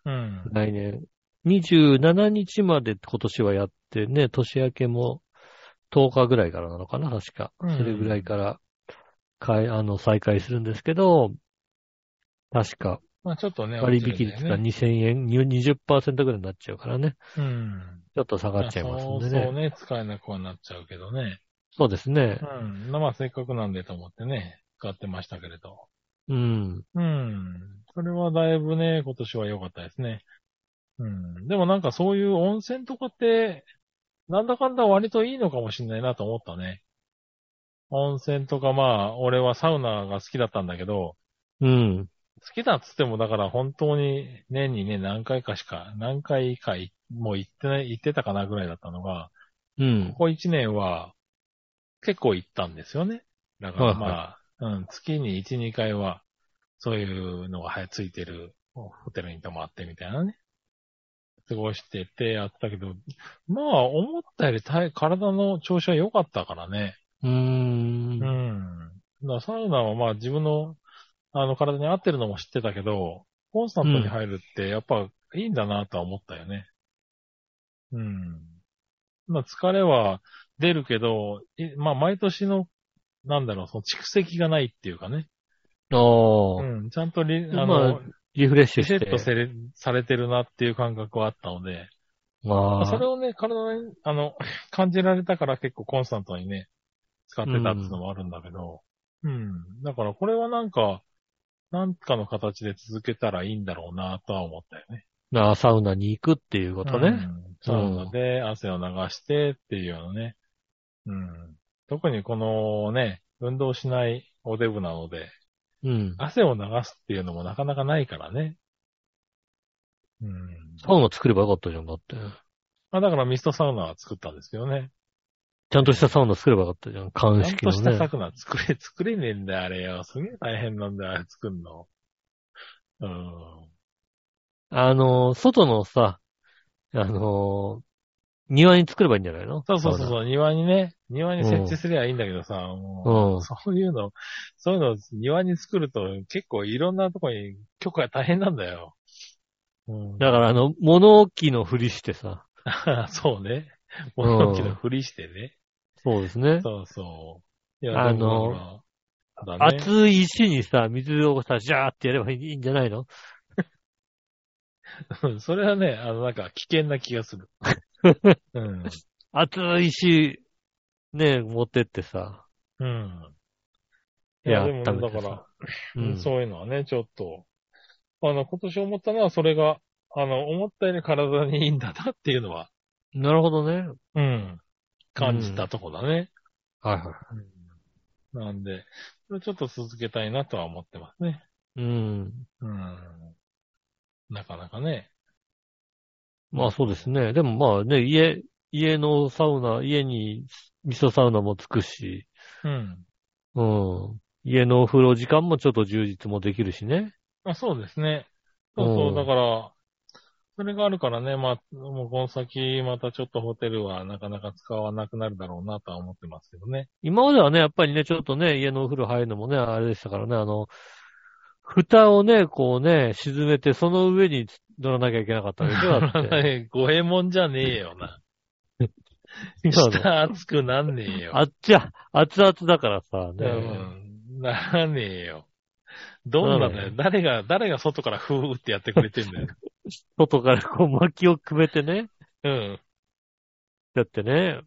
Speaker 3: うん。
Speaker 2: 来年。27日まで今年はやってね、年明けも10日ぐらいからなのかな？確か。
Speaker 3: うん
Speaker 2: それぐらいから、かい、あの、再開するんですけど、確か
Speaker 3: まあちょっとね、
Speaker 2: 割引率が
Speaker 3: ね。
Speaker 2: 2000円、20%ぐらいになっちゃうからね。
Speaker 3: うん。
Speaker 2: ちょっと下がっちゃいますんでね。
Speaker 3: そうそうね、使えなくはなっちゃうけどね。
Speaker 2: そうですね
Speaker 3: う。ん。まあせっかくなんでと思ってね、使ってましたけれど。
Speaker 2: うん。
Speaker 3: うん。それはだいぶね、今年は良かったですね。うん。でもなんかそういう温泉とかって、なんだかんだ割といいのかもしれないなと思ったね。温泉とかまあ、俺はサウナが好きだったんだけど、
Speaker 2: うん。
Speaker 3: 好きだっつっても、だから本当に年にね、何回かしか、何回かいもう行ってない、行ってたかなぐらいだったのが、
Speaker 2: うん
Speaker 3: こ。こ1年は結構行ったんですよね。だからまあ、うん、月に1、2回は、そういうのがはやついてるホテルに泊まってみたいなね。過ごしててやったけど、まあ、思ったより体体の調子は良かったからね。
Speaker 2: うーん
Speaker 3: う。ん。だからサウナはまあ自分の、あの体に合ってるのも知ってたけど、コンスタントに入るってやっぱいいんだなとは思ったよね。うん。まあ疲れは出るけど、いまあ毎年の、なんだろう、その蓄積がないっていうかね。
Speaker 2: ああ、
Speaker 3: うん。ちゃんとリ、あ
Speaker 2: まあ
Speaker 3: の、
Speaker 2: リフレッシュ
Speaker 3: リセ
Speaker 2: して。
Speaker 3: ットされされてるなっていう感覚はあったので、
Speaker 2: まあ、
Speaker 3: それをね、体に、あの、感じられたから結構コンスタントにね、使ってたっていうのもあるんだけど、うん。だからこれはなんか、なんかの形で続けたらいいんだろうなとは思ったよね。
Speaker 2: あサウナに行くっていうことね。
Speaker 3: うん。サウナで汗を流してっていうようなね。うん。特にこのね、運動しないおデブなので、
Speaker 2: うん。
Speaker 3: 汗を流すっていうのもなかなかないからね。うん。
Speaker 2: サウナ作ればよかったじゃん、だって。
Speaker 3: まあだからミストサウナは作ったんですけどね。
Speaker 2: ちゃんとしたサウナ作ればよかったじゃん、鑑
Speaker 3: ちゃん
Speaker 2: 識のね。
Speaker 3: としたサウナ作れ、作れねえんだよ、あれよ。すげえ大変なんだよ、あれ作んの。うん。
Speaker 2: あの、外のさ、あの、庭に作ればいいんじゃないの？
Speaker 3: そうそうそうそう、庭にね、庭に設置すりゃいいんだけどさ、もう、
Speaker 2: うん
Speaker 3: そういうの、そういうの庭に作ると結構いろんなとこに許可が大変なんだよ。うん、
Speaker 2: だからあの、物置のふりしてさ。
Speaker 3: そうね。物置のふりしてね。
Speaker 2: そうですね。
Speaker 3: そうそう。い
Speaker 2: あの
Speaker 3: ね。
Speaker 2: 熱い石にさ、水をさ、ジャーってやればいいんじゃないの？
Speaker 3: うんそれはね、あの、なんか危険な気がする。うん。
Speaker 2: 熱い石、ね、持ってってさ。
Speaker 3: うん。い
Speaker 2: や
Speaker 3: や、でもね、だから、
Speaker 2: うん。
Speaker 3: そういうのはね、ちょっと、あの、今年思ったのは、それが、あの、思ったより体にいいんだなっていうのは、
Speaker 2: なるほどね。
Speaker 3: うん、感じたとこだね。
Speaker 2: はいは
Speaker 3: うんなんで、ちょっと続けたいなとは思ってますね。
Speaker 2: い。うん。
Speaker 3: うん。なかなかね。
Speaker 2: まあそうですね。でもまあね、家、家のサウナ、家に味噌サウナもつくし、
Speaker 3: うん。
Speaker 2: うん。家のお風呂時間もちょっと充実もできるしね。
Speaker 3: まあそうですね。そうそうう、
Speaker 2: ん
Speaker 3: だから、それがあるからね、まあ、もうこの先、またちょっとホテルはなかなか使わなくなるだろうなとは思ってますけどね。
Speaker 2: 今まではね、やっぱりね、ちょっとね、家のお風呂入るのもね、あれでしたからね、あの、蓋をね、こうね、沈めて、その上に乗らなきゃいけなかったわけでしょ、だって。
Speaker 3: 五右衛門じゃねえよな。下熱くなんねえよ。
Speaker 2: あっちゃ、熱々だからさ、
Speaker 3: う
Speaker 2: ね。
Speaker 3: ん。ならねえよ。どんなだよ。誰が、誰が外からふーってやってくれてんだよ。
Speaker 2: 外からこう薪をくべてね、
Speaker 3: うん。
Speaker 2: やってね、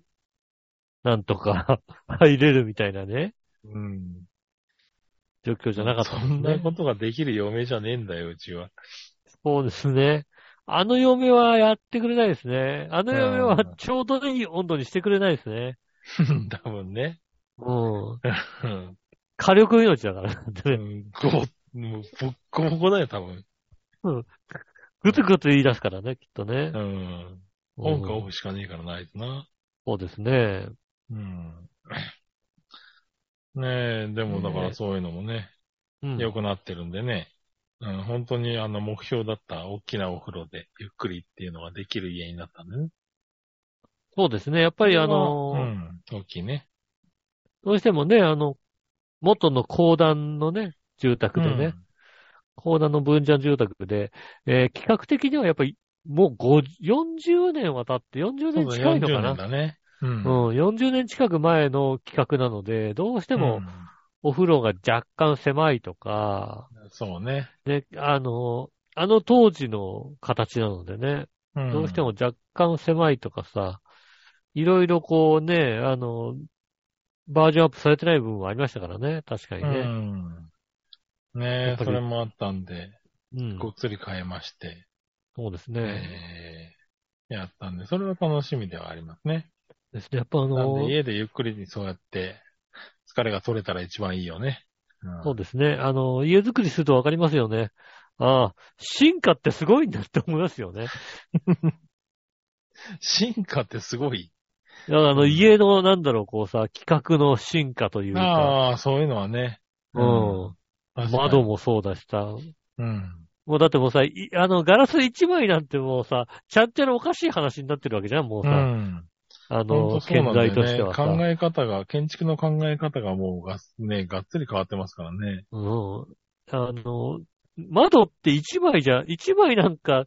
Speaker 2: なんとか 入れるみたいなね、
Speaker 3: うん。
Speaker 2: 状況じゃなかった
Speaker 3: そん。なことができる嫁じゃねえんだよ、うちは。
Speaker 2: そうですね。あの嫁はやってくれないですね。あの嫁は
Speaker 3: うん
Speaker 2: ちょうどいい温度にしてくれないですね。
Speaker 3: 多分ね。
Speaker 2: うん。
Speaker 3: うん。
Speaker 2: 火力命だから。
Speaker 3: うんごもう、ボッコボコだよ、多分。
Speaker 2: ぐつぐつ言い出すからね、きっとね
Speaker 3: う。ん。
Speaker 2: うん
Speaker 3: オンかオフしかねえからないとな。
Speaker 2: そうですね。
Speaker 3: うん。ねえ、でもだからそういうのもね、
Speaker 2: うん。
Speaker 3: 良くなってるんでね。うん、本当にあの目標だった大きなお風呂でゆっくりっていうのができる家になったんでね。
Speaker 2: そうですね。やっぱりあの
Speaker 3: う、ん、大きいね。
Speaker 2: どうしてもね、あの、元の公団のね、住宅でね、公団の分譲住宅で、えー企画的にはやっぱり、もう5 40年は経って、40
Speaker 3: うん。そう
Speaker 2: 年
Speaker 3: だ、
Speaker 2: 近いのか
Speaker 3: 40
Speaker 2: な
Speaker 3: 年だね。うん。
Speaker 2: うん、40年近く前の企画なので、どうしても
Speaker 3: うん
Speaker 2: お風呂が若干狭いとか、
Speaker 3: そうね。
Speaker 2: ね、あの、あの当時の形なのでね、
Speaker 3: うん
Speaker 2: どうしても若干狭いとかさ、いろいろこうね、あの、バージョンアップされてない部分はありましたからね、確かに
Speaker 3: う
Speaker 2: ね。
Speaker 3: ん。
Speaker 2: や
Speaker 3: ねえ、それもあったんで、
Speaker 2: うん。
Speaker 3: ごっつり変えまして、
Speaker 2: そうですね。
Speaker 3: えーやったんで、それは楽しみではありますね。
Speaker 2: ですね。やっぱあ
Speaker 3: なん
Speaker 2: の
Speaker 3: で、家でゆっくりにそうやって、疲れが取れたら一番いいよね。うん
Speaker 2: そうですね。あの、家づくりするとわかりますよね。ああ、進化ってすごいんだって思いますよね。
Speaker 3: 進化ってすごい。
Speaker 2: だからあの、
Speaker 3: うん
Speaker 2: 家の、なんだろう、こうさ、企画の進化というか、
Speaker 3: ああ、そういうのはね。
Speaker 2: うん。
Speaker 3: 確かに
Speaker 2: 窓。もそうだしさ、
Speaker 3: うん。
Speaker 2: もうだってもうさ、いあの、ガラス一枚なんてもうさ、ちゃんちゃらおかしい話になってるわけじゃん、もう
Speaker 3: う
Speaker 2: さ。
Speaker 3: ん。
Speaker 2: あ
Speaker 3: 本
Speaker 2: の、建材としては。さ。
Speaker 3: 考え方が、建築の考え方がもうが、ね、がっつり変わってますからね。
Speaker 2: うん。あの、窓って一枚じゃ、一枚なんか、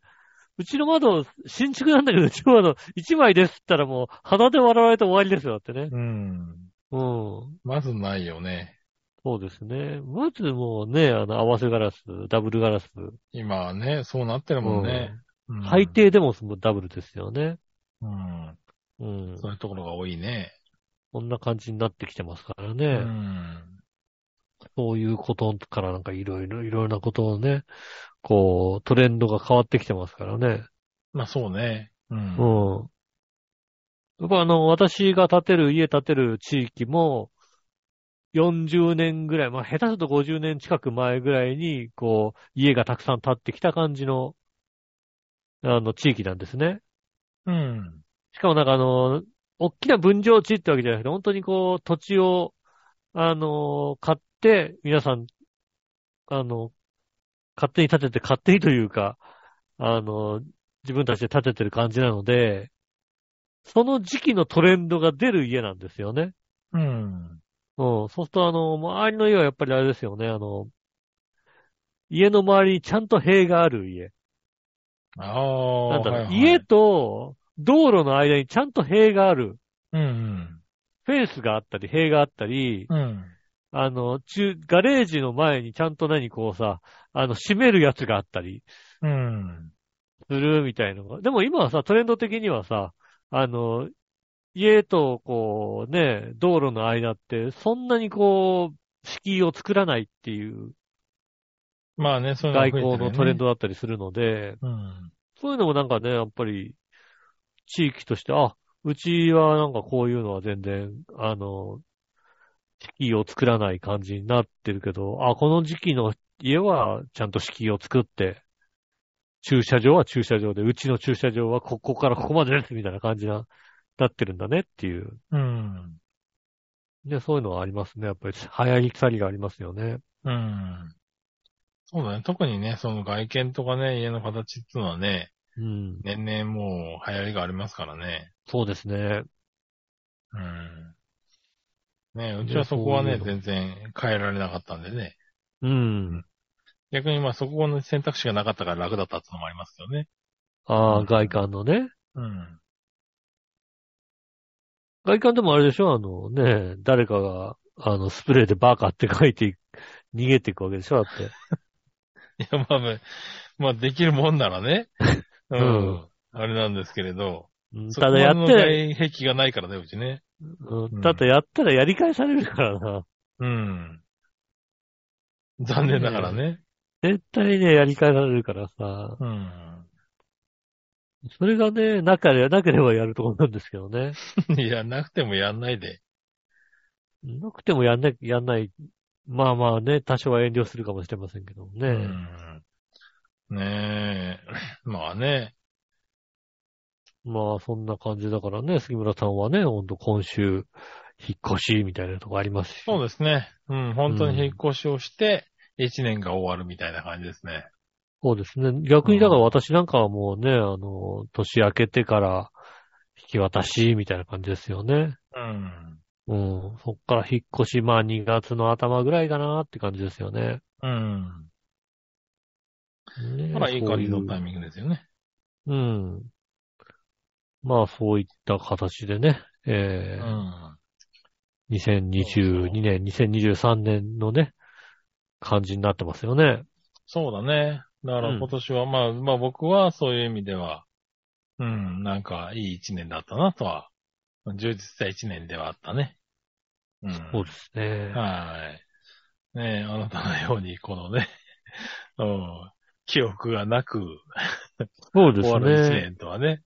Speaker 2: うちの窓、新築なんだけど、うちの窓、一枚ですったらもう、鼻で笑われて終わりですよ、だってね。
Speaker 3: うん。
Speaker 2: うん。
Speaker 3: まずないよね。
Speaker 2: そうですね。まずもうね、あの、合わせガラス、ダブルガラス。
Speaker 3: 今はね、そうなってるもんね。うん
Speaker 2: 最。低でもそのダブルですよね。
Speaker 3: うん。
Speaker 2: うん。
Speaker 3: そういうところが多いね。
Speaker 2: こんな感じになってきてますから
Speaker 3: う
Speaker 2: ね。
Speaker 3: ん。
Speaker 2: そういうことからなんかいろいろ、いろいろなことをね、こう、トレンドが変わってきてますからね。
Speaker 3: まあそうね。うん。
Speaker 2: うん。やっぱあの、私が建てる、家建てる地域も、40年ぐらい、まあ下手すると50年近く前ぐらいに、こう、家がたくさん建ってきた感じの、あの、地域なんですね。
Speaker 3: うん。
Speaker 2: しかもなんかあの、大きな分譲地ってわけじゃなくて、本当にこう、土地を、あの、買って、皆さん、あの、勝手に建てて、勝手にというか、あの、自分たちで建ててる感じなので、その時期のトレンドが出る家なんですよね。
Speaker 3: うん。
Speaker 2: うん。そうすると、あの、周りの家はやっぱりあれですよね、あの、家の周りにちゃんと塀がある家。
Speaker 3: ああ。
Speaker 2: なんだろう、
Speaker 3: はいはい
Speaker 2: 家と道路の間にちゃんと塀がある。
Speaker 3: うん
Speaker 2: フェンスがあったり、塀があったり、
Speaker 3: うん。うん。
Speaker 2: あの、中、ガレージの前にちゃんと何こうさ、あの、閉めるやつがあったり
Speaker 3: うん。
Speaker 2: するみたいなのが。でも今はさ、トレンド的にはさ、あの、家とこうね、道路の間って、そんなにこう、敷居を作らないっていう
Speaker 3: まあね、そういうのが
Speaker 2: 外交のトレンドだったりするので、
Speaker 3: うん。
Speaker 2: そういうのもなんかね、やっぱり、地域として、あ、うちはなんかこういうのは全然、あの、敷居を作らない感じになってるけど、あ、この時期の家はちゃんと敷居を作って、駐車場は駐車場で、うちの駐車場はここからここまでですみたいな感じな、なってるんだねっていう。
Speaker 3: うん。
Speaker 2: で、そういうのはありますね。やっぱり流行り去りがありますよね。
Speaker 3: うん。そうだね。特にね、その外見とかね、家の形っていうのはね、
Speaker 2: うん。
Speaker 3: 年々もう流行りがありますからね。
Speaker 2: そうですね。
Speaker 3: うん。ねうちはそこはね、全然変えられなかったんでね。
Speaker 2: うん。
Speaker 3: 逆にまあそこの選択肢がなかったから楽だったってのもありますよね。
Speaker 2: ああ、
Speaker 3: うん
Speaker 2: 外観のね。
Speaker 3: うん。
Speaker 2: 外観でもあれでしょ？あのね、誰かが、あの、スプレーでバカって書いて、逃げていくわけでしょ？だって。
Speaker 3: いや、まあまあ、まあできるもんならね。う
Speaker 2: うん
Speaker 3: ん。あれなんですけれど。
Speaker 2: うん
Speaker 3: そ
Speaker 2: ただやっ
Speaker 3: こま
Speaker 2: て、
Speaker 3: での外壁がないからね、うちね。
Speaker 2: うんただやったらやり返されるからな。
Speaker 3: うん。残念ながらね。
Speaker 2: 絶対ね、やり返されるからさ。
Speaker 3: うん。
Speaker 2: それがね、なければ、なければやるところなんですけどね。
Speaker 3: いや、なくてもやんないで。
Speaker 2: なくてもやんない、やんない。まあまあね、多少は遠慮するかもしれませんけどね。
Speaker 3: うん。ねえ。まあね。
Speaker 2: まあそんな感じだからね、杉村さんはね、ほんと今週、引っ越しみたいなとこありますし。
Speaker 3: そうですね。うん。本当に引っ越しをして、一年が終わるみたいな感じですね。
Speaker 2: そうですね。逆にだから私なんかはもうね、あの、年明けてから引き渡しみたいな感じですよね。
Speaker 3: うん。
Speaker 2: うん。そっから引っ越し、まあ2月の頭ぐらいかなって感じですよね。
Speaker 3: うん。
Speaker 2: ね
Speaker 3: まあいい感じのタイ
Speaker 2: ン
Speaker 3: ミングですよね。
Speaker 2: グ。うん。まあそういった形でね、
Speaker 3: う
Speaker 2: えー
Speaker 3: ん。
Speaker 2: 2022年、2023年のね、感じになってますよね。
Speaker 3: そうだね。だから今年は、まあ、まあ僕はそういう意味では、うん、なんかいい一年だったなとは、充実した一年ではあったね。うん。
Speaker 2: そうですね。
Speaker 3: はい。ねえ、あなたのように、このね、うん、記憶がなく
Speaker 2: そうです
Speaker 3: 終わる一
Speaker 2: ね。
Speaker 3: 年とはね、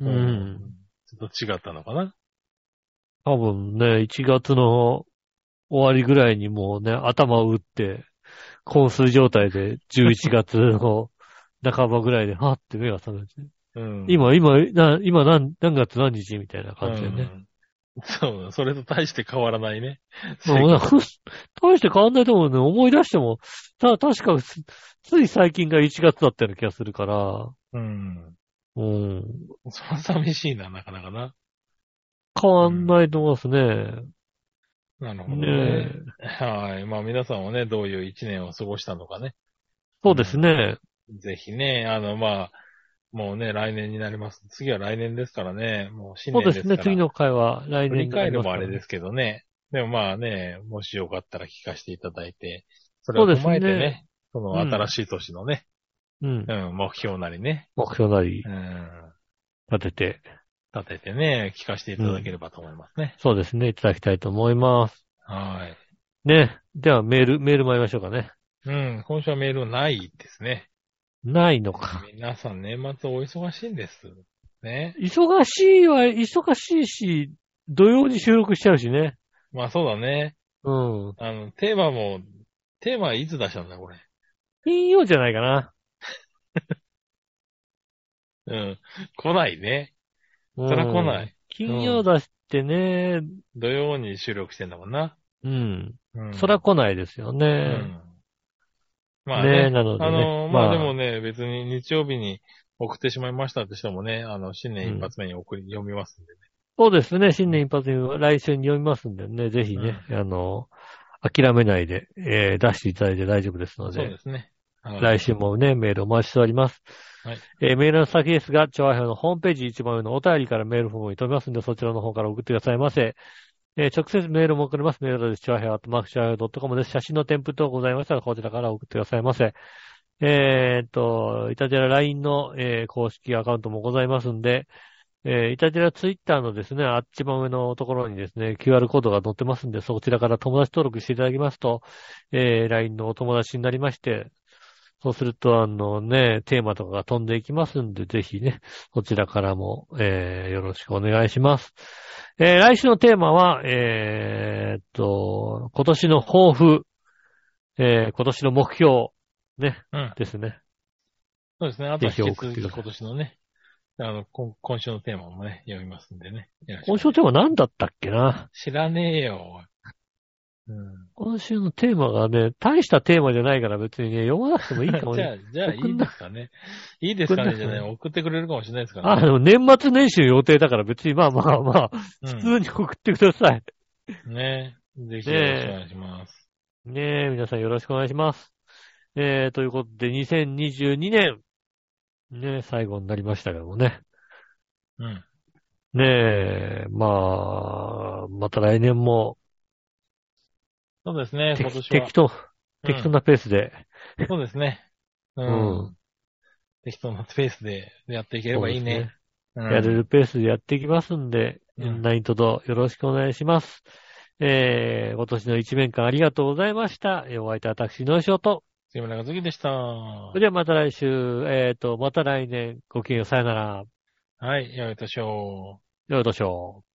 Speaker 2: うん。
Speaker 3: ちょっと違ったのかな？
Speaker 2: 多分ね、1月の終わりぐらいにもうね、頭を打って、昏睡状態で11月の半ばぐらいで、はって目が覚めて、
Speaker 3: うん。
Speaker 2: 今、今、な今何、何月何日？みたいな感じでね。
Speaker 3: うんそうだ、それと大して変わらないね。
Speaker 2: もう大して変わんないと思うね。思い出しても、た、確かつ、つい最近が1月だったような気がするから、
Speaker 3: うん。
Speaker 2: うん。
Speaker 3: そ寂しいな、なかなかな。
Speaker 2: 変わんないと思いますね。
Speaker 3: なるほど
Speaker 2: ね
Speaker 3: ね。
Speaker 2: え。
Speaker 3: はい。まあ皆さんはね、どういう一年を過ごしたのかね。
Speaker 2: そうですね。
Speaker 3: ぜひね、あの、まあ、もうね、来年になります。次は来年ですからね。もう新
Speaker 2: そうで
Speaker 3: 年ですすから。
Speaker 2: ね。次の回は来
Speaker 3: 振り
Speaker 2: 年になりますから
Speaker 3: 返るもあれですけどね。でもまあね、もしよかったら聞かせていただいて、それを踏まえて
Speaker 2: そうですね
Speaker 3: ね、その新しい年のね、
Speaker 2: うん。
Speaker 3: うん、目標なりね、
Speaker 2: 目標なり
Speaker 3: うん、
Speaker 2: 立てて、
Speaker 3: 立ててね、聞かせていただければと思いますね。
Speaker 2: そうですね、いただきたいと思います。
Speaker 3: はい。
Speaker 2: ね。ではメール、メール参りましょうかね。
Speaker 3: うん、今週はメールないですね。
Speaker 2: ないのか。
Speaker 3: 皆さん年末お忙しいんです。ね。
Speaker 2: 忙しいは、忙しいし、土曜に収録しちゃうしね。
Speaker 3: まあそうだね。
Speaker 2: うん。
Speaker 3: あの、テーマも、テーマはいつ出したんだ、これ。
Speaker 2: 金曜じゃないかな。
Speaker 3: うん。来ないね。
Speaker 2: そ
Speaker 3: そら来ない。
Speaker 2: 金曜出してね、
Speaker 3: 土曜に収録してんだもんな。
Speaker 2: うん。
Speaker 3: うん。
Speaker 2: そら来ないですよ
Speaker 3: う
Speaker 2: ね。
Speaker 3: ん。まあ
Speaker 2: ね
Speaker 3: ね。
Speaker 2: なのでね
Speaker 3: あの、ま
Speaker 2: まあ
Speaker 3: あでもね、別に日曜日に送ってしまいましたって人もね、あの、新年一発目に送り、読みますんでね。
Speaker 2: そうですね。新年一発に来週に読みますんでね、ぜひね、あの、諦めないで、えー出していただいて大丈夫ですので
Speaker 3: そうで、すね。はい
Speaker 2: 来週もね、メールお待ちしております。
Speaker 3: はい
Speaker 2: えーメールの先ですが、調和表のホームページ一番上のお便りからメールフォームに飛びますんで、そちらの方から送ってくださいませ。えー直接メールも送れます。メールアドレス、調和表、アットマーク調和表 .com です。写真の添付等ございましたら、こちらから送ってくださいませ。えーっと、イタジェラ LINE の、えー公式アカウントもございますんで、えーイタジェラツイッターのですね、あっち番上のところにですね、QR コードが載ってますんで、そちらから友達登録していただきますと、えー LINE のお友達になりまして、そうすると、あのね、テーマとかが飛んでいきますんで、ぜひね、そちらからも、えーよろしくお願いします。えー来週のテーマは、えーっと、今年の抱負、えー今年の目標、ね、
Speaker 3: うん。
Speaker 2: ですね。
Speaker 3: そうですね。あとは引き続き今年のね、あの、今今週のテーマもね、読みますんでね。
Speaker 2: 今週のテーマ何だったっけな？
Speaker 3: 知らねえよ。うん。
Speaker 2: 今週のテーマがね、大したテーマじゃないから別にね、読まなくてもいいかもね。
Speaker 3: じゃあ、じゃあいいですかね。いいですかねじゃない。送ってくれるかもしれないですから
Speaker 2: あ、でも年末年始の予定だから別にまあまあまあ、
Speaker 3: 普
Speaker 2: 普通に送ってください。
Speaker 3: ねぜひよろしくお願いします。
Speaker 2: ねえ、皆さんよろしくお願いします。えー、ということで、2022年、ねえ、最後になりましたけどもね。
Speaker 3: うん。
Speaker 2: ねえ、まあ、また来年も
Speaker 3: そうですね、今
Speaker 2: 適
Speaker 3: 年は
Speaker 2: 適。当、
Speaker 3: うん
Speaker 2: 適当なペースで、
Speaker 3: そうですね。う
Speaker 2: うん
Speaker 3: ん。適当なペースでやっていければいいね。うん
Speaker 2: やれるペースでやっていきますんで、
Speaker 3: うん
Speaker 2: 何卒よろしくお願いします。えー、今年の一年間ありがとうございました。えーお相手は私、のしおと。
Speaker 3: 杉村和樹でした。
Speaker 2: それではまた来週、えーと、また来年、ごきげんよう、さよなら。
Speaker 3: はい、よいとしょう。
Speaker 2: よいとしょう。